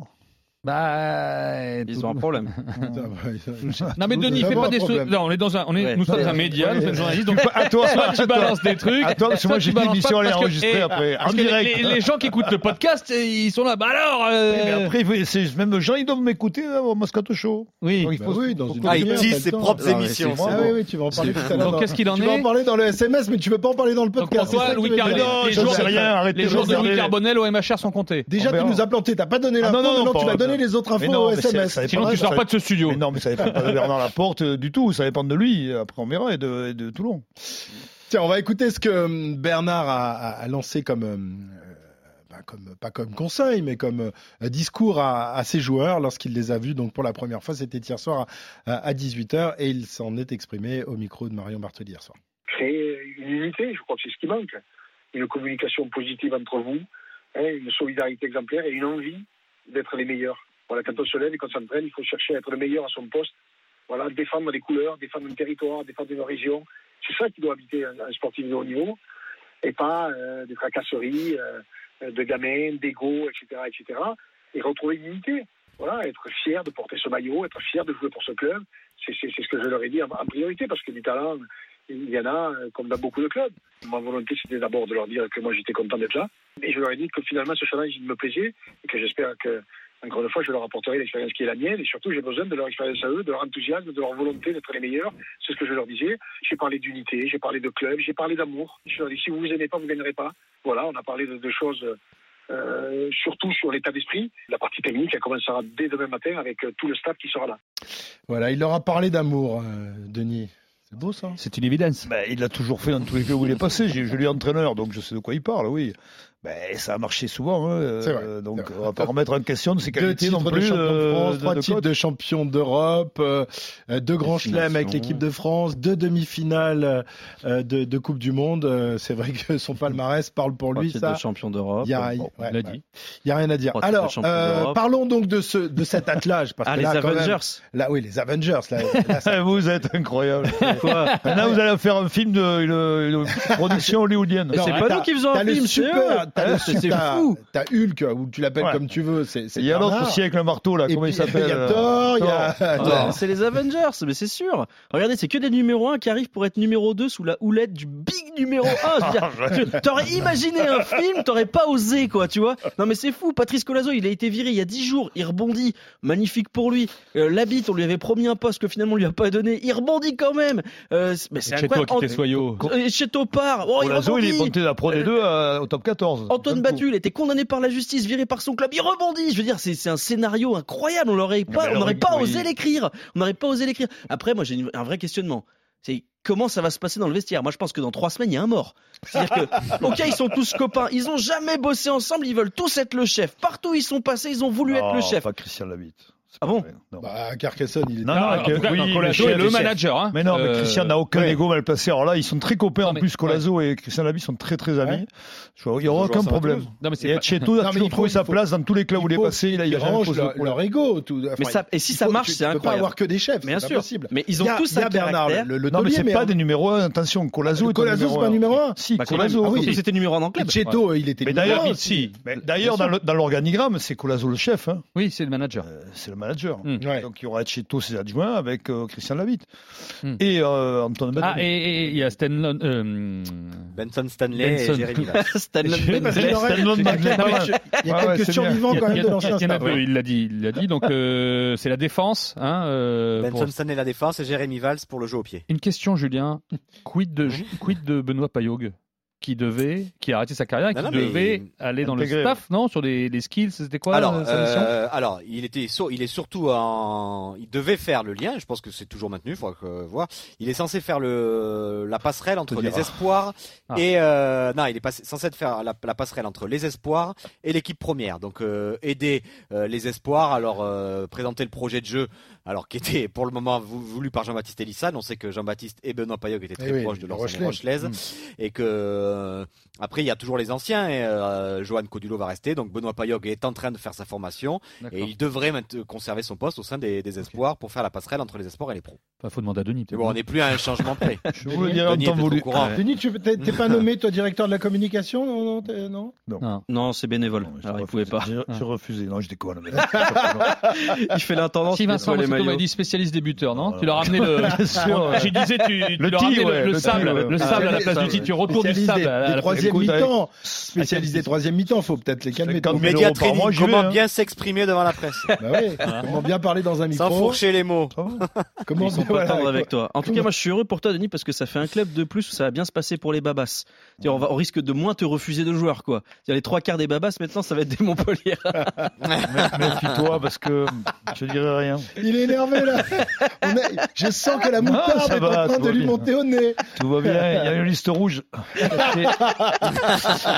Speaker 6: Bah,
Speaker 8: Ils ont un problème.
Speaker 6: Non mais Denis, fais pas des. Non, on est dans un, on est,
Speaker 8: Ouais.
Speaker 6: nous sommes
Speaker 4: Ouais.
Speaker 6: un média, nous sommes journalistes. Donc
Speaker 5: À toi,
Speaker 6: soit tu balances des trucs.
Speaker 5: Attends, parce que moi, j'ai elle est
Speaker 6: parce que-
Speaker 5: enregistrée
Speaker 6: eh,
Speaker 5: après, en
Speaker 6: les-
Speaker 5: direct.
Speaker 6: Les, les gens qui écoutent le podcast, ils sont là. Bah alors. euh,
Speaker 5: Mais après, c'est même Jean, ils doivent m'écouter hein, au Moscato Show.
Speaker 6: Oui.
Speaker 5: Donc, il
Speaker 4: Bah oui, dans
Speaker 5: faut-
Speaker 4: une
Speaker 7: Ah, il tease ses propres émissions.
Speaker 4: Ah oui, oui, tu vas en parler tout à l'heure.
Speaker 6: Donc, qu'est-ce qu'il en
Speaker 4: Tu vas
Speaker 6: est
Speaker 4: en parler dans le SMS, mais tu veux pas en parler dans le podcast.
Speaker 6: pour
Speaker 4: c'est
Speaker 6: toi,
Speaker 4: ça que
Speaker 6: Louis. Carbonel, les jours, les
Speaker 5: de.
Speaker 6: Louis Carbonel au MHR sont comptés.
Speaker 4: Déjà, tu nous as planté, t'as pas donné
Speaker 5: Ah,
Speaker 4: l'info,
Speaker 5: non, non, non,
Speaker 4: tu vas donner les autres infos
Speaker 5: non,
Speaker 4: au
Speaker 5: ça-
Speaker 4: SMS.
Speaker 5: ça dépend-
Speaker 6: Sinon, tu
Speaker 5: ça-
Speaker 6: sors pas de ce studio.
Speaker 5: Mais non, mais ça dépend pas de Bernard Laporte euh, du tout. Ça dépend de lui. Après, on verra et de, et de Toulon.
Speaker 4: Tiens, on va écouter ce que euh, Bernard a, a- a lancé comme, euh, bah, comme, pas comme conseil, mais comme euh, discours à, à ses joueurs lorsqu'il les a vus. Donc pour la première fois, c'était hier soir à, à 18h et il s'en est exprimé au micro de Marion Bartoli hier soir.
Speaker 13: créer une unité, je crois que c'est ce qui manque. Une communication positive entre vous, hein, une solidarité exemplaire et une envie d'être les meilleurs. Voilà, quand on se lève et qu'on s'entraîne, il faut chercher à être le meilleur à son poste. Voilà, défendre les couleurs, défendre un territoire, défendre une région. C'est ça qui doit habiter un, sportif de haut niveau et pas euh, des tracasseries, euh, de gamins, d'ego, etc., etc. Et retrouver une unité. Voilà, être fier de porter ce maillot, être fier de jouer pour ce club. C'est ce que je leur ai dit en, en priorité parce que du talent, il y en a euh, comme dans beaucoup de clubs. Ma volonté, c'était d'abord de leur dire que moi, j'étais content d'être là. Et je leur ai dit que finalement, ce challenge, il me plaisait et que j'espère que, encore une fois, je leur apporterai l'expérience qui est la mienne. Et surtout, j'ai besoin de leur expérience à eux, de leur enthousiasme, de leur volonté d'être les meilleurs. C'est ce que je leur disais. J'ai parlé d'unité, j'ai parlé de club, j'ai parlé d'amour. Je leur ai dit, si vous vous aimez pas, vous gagnerez pas. Voilà, on a parlé de, de choses euh, surtout sur l'état d'esprit. La partie technique, elle commencera dès demain matin avec euh, tout le staff qui sera là.
Speaker 4: Voilà, il leur a parlé d'amour, euh, Denis. C'est beau ça
Speaker 6: C'est une évidence.
Speaker 5: Ben, il l'a toujours fait dans tous les clubs où il est passé. J'ai- Je lui ai entraîneur, donc je sais de quoi il parle, oui. Ben, ça a marché souvent. hein, euh,
Speaker 4: C'est vrai.
Speaker 5: Donc, on va pas remettre en question de ses
Speaker 4: Deux
Speaker 5: qualités
Speaker 4: titres
Speaker 5: non
Speaker 4: de
Speaker 5: plus.
Speaker 4: champion de
Speaker 5: euh,
Speaker 4: France,
Speaker 5: de-
Speaker 4: trois
Speaker 5: de
Speaker 4: titres de champion d'Europe, euh, euh, deux grands chelems avec l'équipe de France, deux demi-finales euh, de, de Coupe du Monde. Euh, C'est vrai que son palmarès parle pour
Speaker 8: Trois
Speaker 4: lui.
Speaker 8: titres de champion d'Europe.
Speaker 4: il y a,
Speaker 8: Bon,
Speaker 4: ouais, ouais.
Speaker 6: dit.
Speaker 4: Il y a rien à dire.
Speaker 8: Trois de
Speaker 4: Alors, euh, parlons donc de ce de cet attelage. Parce
Speaker 8: Ah,
Speaker 4: que
Speaker 8: les
Speaker 4: là, même-
Speaker 8: Avengers.
Speaker 4: là, oui, les Avengers. Là, là, ça-
Speaker 5: vous êtes incroyable.
Speaker 8: Quoi
Speaker 5: Maintenant, vous allez faire un film de une, une production hollywoodienne.
Speaker 8: Mais c'est pas nous qui faisons un film, c'est
Speaker 4: super,
Speaker 8: eux.
Speaker 4: T'as
Speaker 8: Ah, c'est fou.
Speaker 4: T'as Hulk, ou tu l'appelles
Speaker 5: Ouais.
Speaker 4: comme tu veux. C'est, c'est
Speaker 5: Il y a l'autre aussi avec le marteau, là.
Speaker 4: Et
Speaker 5: Comment il s'appelle
Speaker 4: Il y a
Speaker 5: euh,
Speaker 4: Thor, il y a.
Speaker 8: Ah, C'est les Avengers, mais c'est sûr. Regardez, c'est que des numéros 1 qui arrivent pour être numéro 2 sous la houlette du big numéro 1. Je veux dire, tu- t'aurais imaginé un film, t'aurais pas osé, quoi, tu vois. Non, mais c'est fou. Patrice Colazo, il a été viré il y a 10 jours. Il rebondit. Magnifique pour lui. Euh, L'habit, on lui avait promis un poste que finalement on lui a pas donné. Il rebondit quand même. Euh, mais c'est
Speaker 6: Chez toi
Speaker 8: incroyable.
Speaker 6: qui t'es soyaux.
Speaker 8: Et chez Topard. Oh, il
Speaker 5: Colazo, il est monté la Pro D2 à- au top 14.
Speaker 8: Antoine. Battu, il était condamné par la justice, viré par son club, il rebondit. Je veux dire, c'est un scénario incroyable. On l'aurait pas,
Speaker 5: mais
Speaker 8: on n'aurait pas
Speaker 5: oui.
Speaker 8: osé l'écrire. On n'aurait pas osé l'écrire. Après, moi, j'ai un vrai questionnement. C'est comment ça va se passer dans le vestiaire? Moi, je pense que dans trois semaines, il y a un mort. C'est-à-dire que, ok, ils sont tous copains, ils ont jamais bossé ensemble, ils veulent tous être le chef. Partout où ils sont passés, ils ont voulu être le
Speaker 5: Non,
Speaker 8: chef.
Speaker 5: pas Christian Labitte.
Speaker 8: Ah bon
Speaker 5: non.
Speaker 4: Bah, Carcassonne, il est.
Speaker 5: Non,
Speaker 6: Ah,
Speaker 5: non,
Speaker 6: en cas,
Speaker 5: oui,
Speaker 6: Colazo est le manager. hein.
Speaker 5: Mais non, mais
Speaker 6: Euh,
Speaker 5: Christian n'a aucun
Speaker 4: ouais.
Speaker 5: ego mal placé. Alors là, ils sont très copains.
Speaker 6: Non,
Speaker 5: en plus, Colazo et Christian Labitte sont très très amis.
Speaker 4: Ouais.
Speaker 5: Il n'y aura aucun problème.
Speaker 6: Non, mais c'est
Speaker 5: Et
Speaker 6: pas-
Speaker 5: Cheto a toujours trouvé sa place dans tous les clubs où il est passé. Il a, de
Speaker 4: leur, ego. Tout, enfin,
Speaker 8: Mais ça- et si ça marche,
Speaker 4: tu-
Speaker 8: c'est
Speaker 4: tu peux pas
Speaker 8: incroyable.
Speaker 4: avoir que des chefs.
Speaker 8: Bien sûr. Mais ils ont tous un
Speaker 4: Bernard,
Speaker 8: caractère.
Speaker 5: Non, mais c'est pas des numéros 1. Attention, Colazo est
Speaker 4: Colazo, c'est pas un
Speaker 5: 1.
Speaker 4: numéro 1.
Speaker 5: Si,
Speaker 8: Bah.
Speaker 5: Colazo.
Speaker 8: C'était numéro 1 dans le club.
Speaker 4: Cheto, il était numéro
Speaker 5: d'ailleurs,
Speaker 4: un
Speaker 5: il-
Speaker 4: aussi.
Speaker 5: mais d'ailleurs, dans l'organigramme, c'est Colazo le chef.
Speaker 6: Oui, c'est le manager.
Speaker 5: C'est le manager.
Speaker 6: Hmm.
Speaker 4: Ouais.
Speaker 5: Donc il y aura Cheto, ses adjoints, avec euh, Christian Labitte.
Speaker 6: Hmm.
Speaker 5: Et euh.
Speaker 6: Ah, et- il y a Stanley. euh,
Speaker 7: Benson Stanley
Speaker 6: Benson.
Speaker 7: et Jérémy
Speaker 5: mal.
Speaker 4: Il y a
Speaker 5: Ouais, ouais,
Speaker 4: quelques survivants quand même de l'ancien
Speaker 6: il y en a
Speaker 4: staff.
Speaker 6: peu, il l'a dit, il l'a dit. Donc c'est la défense. Hein,
Speaker 7: Benson Stanley la défense et Jérémy Valls pour le jeu au pied.
Speaker 6: Une question, Julien. Quid de quid de Benoît Payog? Qui devait, qui a arrêté sa carrière, et
Speaker 7: Non,
Speaker 6: qui
Speaker 7: non,
Speaker 6: devait aller dans le staff, non, sur les, les skills, c'était quoi
Speaker 7: alors,
Speaker 6: euh, sa mission?
Speaker 7: euh, alors, il était, sur- il est surtout en, il devait faire le lien. Je pense que c'est toujours maintenu. Il faudra que, voir. Il est censé faire le, la passerelle entre les espoirs
Speaker 6: Ah.
Speaker 7: et euh, non, il est pas, censé faire la, la passerelle entre les espoirs et l'équipe première. Donc euh, aider euh, les espoirs, alors euh, présenter le projet de jeu, alors qui était pour le moment vou- voulu par Jean-Baptiste Elissane. On sait que Jean-Baptiste et Benoît Payog étaient très
Speaker 4: Eh oui,
Speaker 7: proches de l'ancienne
Speaker 4: Rochelais.
Speaker 7: Rochelaise et que euh, après il y a toujours les anciens et euh, Johan Codulo va rester. Donc Benoît Payog est en train de faire sa formation. Et il devrait conserver son poste au sein des, des espoirs pour faire la passerelle entre les espoirs et les pros.
Speaker 6: Enfin, faut demander à Denis.
Speaker 7: Bon, on n'est plus à un changement près.
Speaker 5: Je vous le dirai en
Speaker 7: Denis
Speaker 5: temps voulu.
Speaker 4: Denis, tu t'es pas nommé, toi, directeur de la communication Non, non, non
Speaker 6: Non.
Speaker 8: Non, c'est bénévole.
Speaker 5: J'ai
Speaker 8: Alors, il pouvait pas.
Speaker 5: J'ai j'ai refusé. Non, je déconne. mais-
Speaker 8: Il fait l'intendance.
Speaker 6: Si
Speaker 8: il
Speaker 6: Vincent,
Speaker 8: nettoie les
Speaker 6: c'est comme
Speaker 8: maillots.
Speaker 6: a dit spécialiste des buteurs, non. Tu leur as ramené le. J'ai disais, tu,
Speaker 5: Le
Speaker 6: sable, le sable à la place du tee. Tu retournes du
Speaker 4: Spécialiste
Speaker 6: sable
Speaker 4: des,
Speaker 6: à la
Speaker 4: des
Speaker 6: place
Speaker 4: troisième mi-temps. Spécialiste des troisième mi-temps, faut peut-être les calmer.
Speaker 5: Mais-
Speaker 7: Média training,
Speaker 5: vais,
Speaker 7: comment
Speaker 5: hein.
Speaker 7: bien s'exprimer devant la presse
Speaker 4: Bah oui, comment bien parler dans un
Speaker 7: Sans
Speaker 4: micro
Speaker 7: fourcher les mots.
Speaker 4: Comment
Speaker 8: Ils sont pas tendres avec toi. En tout cas, moi, je suis heureux pour toi, Denis, parce que ça fait un club de plus où ça va bien se passer pour les babas. On, va, on risque de moins te refuser de joueurs, quoi. Les trois quarts des babas, maintenant, ça va être des Montpellier.
Speaker 5: Méfie-toi parce que je dirai rien.
Speaker 4: Il est énervé là. On a- Je sens que la moutarde est en train de lui monter au nez.
Speaker 5: Tout va bien. Il y a une liste rouge.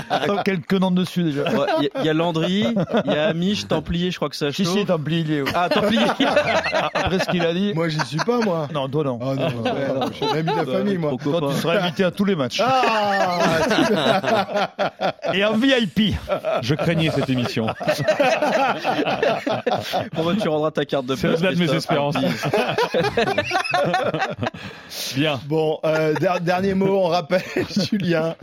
Speaker 5: Avec quelques noms dessus déjà.
Speaker 8: Ouais, Il y, a- il y a Landry, il y a Amiche, Templier, je crois que ça
Speaker 5: Si,
Speaker 8: chauffe.
Speaker 5: si, Templier.
Speaker 8: Ah, Templier
Speaker 5: Après ce qu'il a dit.
Speaker 4: Moi, j'y suis pas, moi.
Speaker 5: Non, toi non.
Speaker 4: Oh non, ouais, non, je suis un ami de la famille, moi.
Speaker 5: Toi, tu seras invité à tous les matchs.
Speaker 4: Ah
Speaker 5: Et en VIP.
Speaker 6: Je craignais cette émission.
Speaker 8: Bon, bah, tu rendras ta carte de
Speaker 6: C'est au-delà de mes espérances. Bien.
Speaker 4: Bon, euh, der- dernier mot, on rappelle, Julien,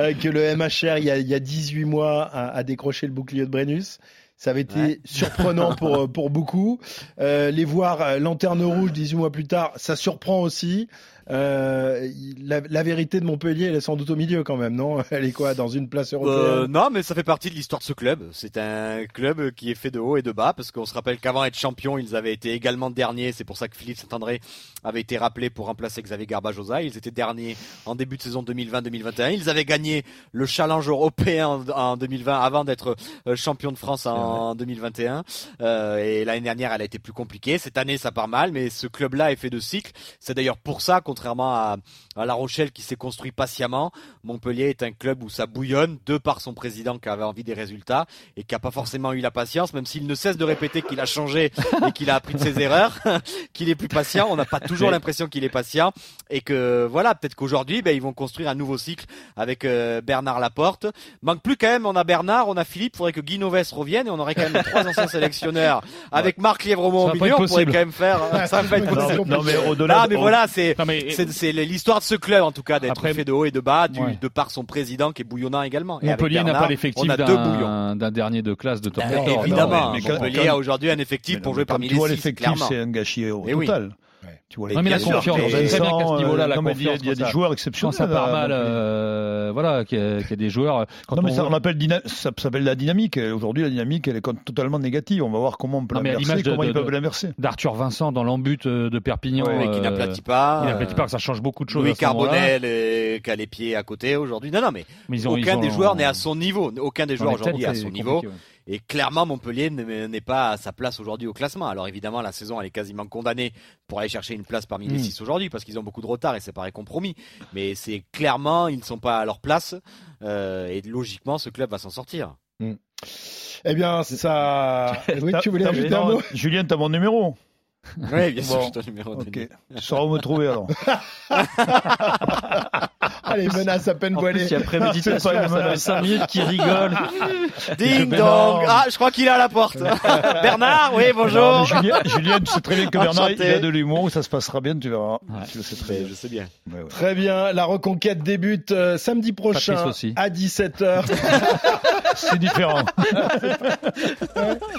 Speaker 4: euh, que le MHR, il y a, il y a 18 mois, a, a décroché le bouclier de Brennus. Ça avait été
Speaker 7: Ouais.
Speaker 4: surprenant pour, pour beaucoup. Euh, les voir euh, lanterne rouge 18 mois plus tard, ça surprend aussi. Euh, la, la vérité de Montpellier, elle est sans doute au milieu quand même, non? Elle est quoi Dans une place européenne?
Speaker 7: Euh, non, mais ça fait partie de l'histoire de ce club. C'est un club qui est fait de haut et de bas, parce qu'on se rappelle qu'avant être champion, ils avaient été également derniers. C'est pour ça que Philippe Saint-André avait été rappelé pour remplacer Xavier Garbajosa. Ils étaient derniers en début de saison 2020-2021. Ils avaient gagné le challenge européen en, en 2020 avant d'être euh, champion de France en 2021. Euh, et l'année dernière, elle a été plus compliquée. Cette année, ça part mal, mais ce club-là est fait de cycles. C'est d'ailleurs pour ça, contrairement à, à La Rochelle qui s'est construit patiemment, Montpellier est un club où ça bouillonne de par son président qui avait envie des résultats et qui a pas forcément eu la patience, même s'il ne cesse de répéter qu'il a changé et qu'il a appris de ses erreurs, qu'il est plus patient. On n'a pas toujours l'impression qu'il est patient et que voilà, peut-être qu'aujourd'hui, ben, ils vont construire un nouveau cycle avec euh, Bernard Laporte. Manque plus quand même, on a Bernard, on a Philippe, faudrait que Guy Noves revienne et on aurait quand même trois anciens sélectionneurs avec Marc Lièvremont au milieu, on pourrait quand même faire, ça va être
Speaker 5: Non, non, mais au-delà
Speaker 7: Non,
Speaker 5: de-
Speaker 7: mais voilà, c'est c'est c'est l'histoire de ce club en tout cas d'être
Speaker 6: Après-
Speaker 7: fait de haut et de bas, du,
Speaker 6: Ouais.
Speaker 7: de par son président qui est bouillonnant également. Et
Speaker 6: Montpellier n'a pas l'effectif
Speaker 7: On a deux bouillons.
Speaker 6: d'un d'un dernier de classe de top
Speaker 7: Ben,
Speaker 6: 14.
Speaker 7: évidemment,
Speaker 5: non, mais quand-
Speaker 7: Montpellier
Speaker 5: quand-
Speaker 7: a aujourd'hui un effectif pour jouer
Speaker 5: mais quand
Speaker 7: parmi
Speaker 5: tu
Speaker 7: les
Speaker 5: vois
Speaker 7: six,
Speaker 5: l'effectif, c'est un gâchis au
Speaker 7: Eh oui.
Speaker 5: Tu vois les
Speaker 6: Ouais, mais la confiance,
Speaker 5: Vincent,
Speaker 6: on sait très bien qu'à ce niveau-là, la
Speaker 5: non, mais il y a-
Speaker 6: confiance,
Speaker 5: il y a
Speaker 6: quand
Speaker 5: des
Speaker 6: ça-
Speaker 5: joueurs
Speaker 6: Quand
Speaker 5: exceptionnels.
Speaker 6: ça part
Speaker 5: à
Speaker 6: mal, euh, voilà, qu'il y, a qu'il y a des joueurs. Quand
Speaker 5: non, mais
Speaker 6: on
Speaker 5: ça,
Speaker 6: voit-
Speaker 5: on appelle ça s'appelle la dynamique. Aujourd'hui, la dynamique, elle est totalement négative. On va voir comment on peut
Speaker 6: Non,
Speaker 5: l'inverser, comment
Speaker 6: de-
Speaker 5: ils peuvent l'inverser.
Speaker 6: d'Arthur Vincent dans l'embut euh, de Perpignan.
Speaker 7: Ouais, qui
Speaker 6: euh,
Speaker 7: n'aplatit pas.
Speaker 6: Il n'aplatit
Speaker 7: euh,
Speaker 6: pas, que ça change beaucoup de choses.
Speaker 7: Louis. Carbonel euh, qui a les pieds à côté aujourd'hui. Non, non, mais,
Speaker 6: Mais ils ont-
Speaker 7: aucun des joueurs n'est à son niveau. Aucun des joueurs aujourd'hui est à son niveau. Et clairement, Montpellier n'est n'est pas à sa place aujourd'hui au classement. Alors évidemment, la saison, elle est quasiment condamnée pour aller chercher une place parmi les
Speaker 5: Mm.
Speaker 7: six aujourd'hui parce qu'ils ont beaucoup de retard et c'est paraît compromis. Mais c'est clairement, ils ne sont pas à leur place. euh, et logiquement, ce club va s'en sortir.
Speaker 4: Eh bien, ça. Oui, tu voulais ajouter un
Speaker 5: non,
Speaker 4: mot?
Speaker 5: Julien, t'as mon numéro.
Speaker 7: Oui, bien sûr,
Speaker 5: Bon.
Speaker 7: je numéro de
Speaker 5: Ok. Tu sauras où me trouver alors.
Speaker 4: Allez, menace à peine voilée.
Speaker 8: il y a préméditation,
Speaker 5: C'est pas une
Speaker 8: ça fait
Speaker 5: menace.
Speaker 8: 5 minutes qu'il rigole.
Speaker 7: Ding dong. Ah, je crois qu'il est à la porte. Bernard, oui, bonjour.
Speaker 5: Julien, Julien, tu sais très bien que Bernard, il a de l'humour, ça se passera bien, tu verras. Tu le sais très bien.
Speaker 7: je sais bien.
Speaker 5: Ouais, ouais.
Speaker 4: Très bien, la reconquête débute euh, samedi prochain à 17h.
Speaker 5: C'est différent.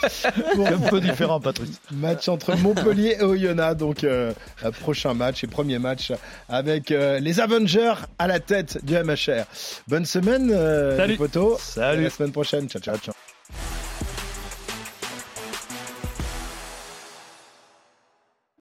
Speaker 5: C'est un peu différent, Patrice.
Speaker 4: match entre Montpellier et Oyonnax, donc euh, euh, prochain match et premier match avec euh, les Avengers à la tête du MHR. Bonne semaine, euh,
Speaker 6: Salut.
Speaker 4: les potos.
Speaker 5: Salut.
Speaker 4: À la semaine prochaine. Ciao, ciao.
Speaker 5: Ciao.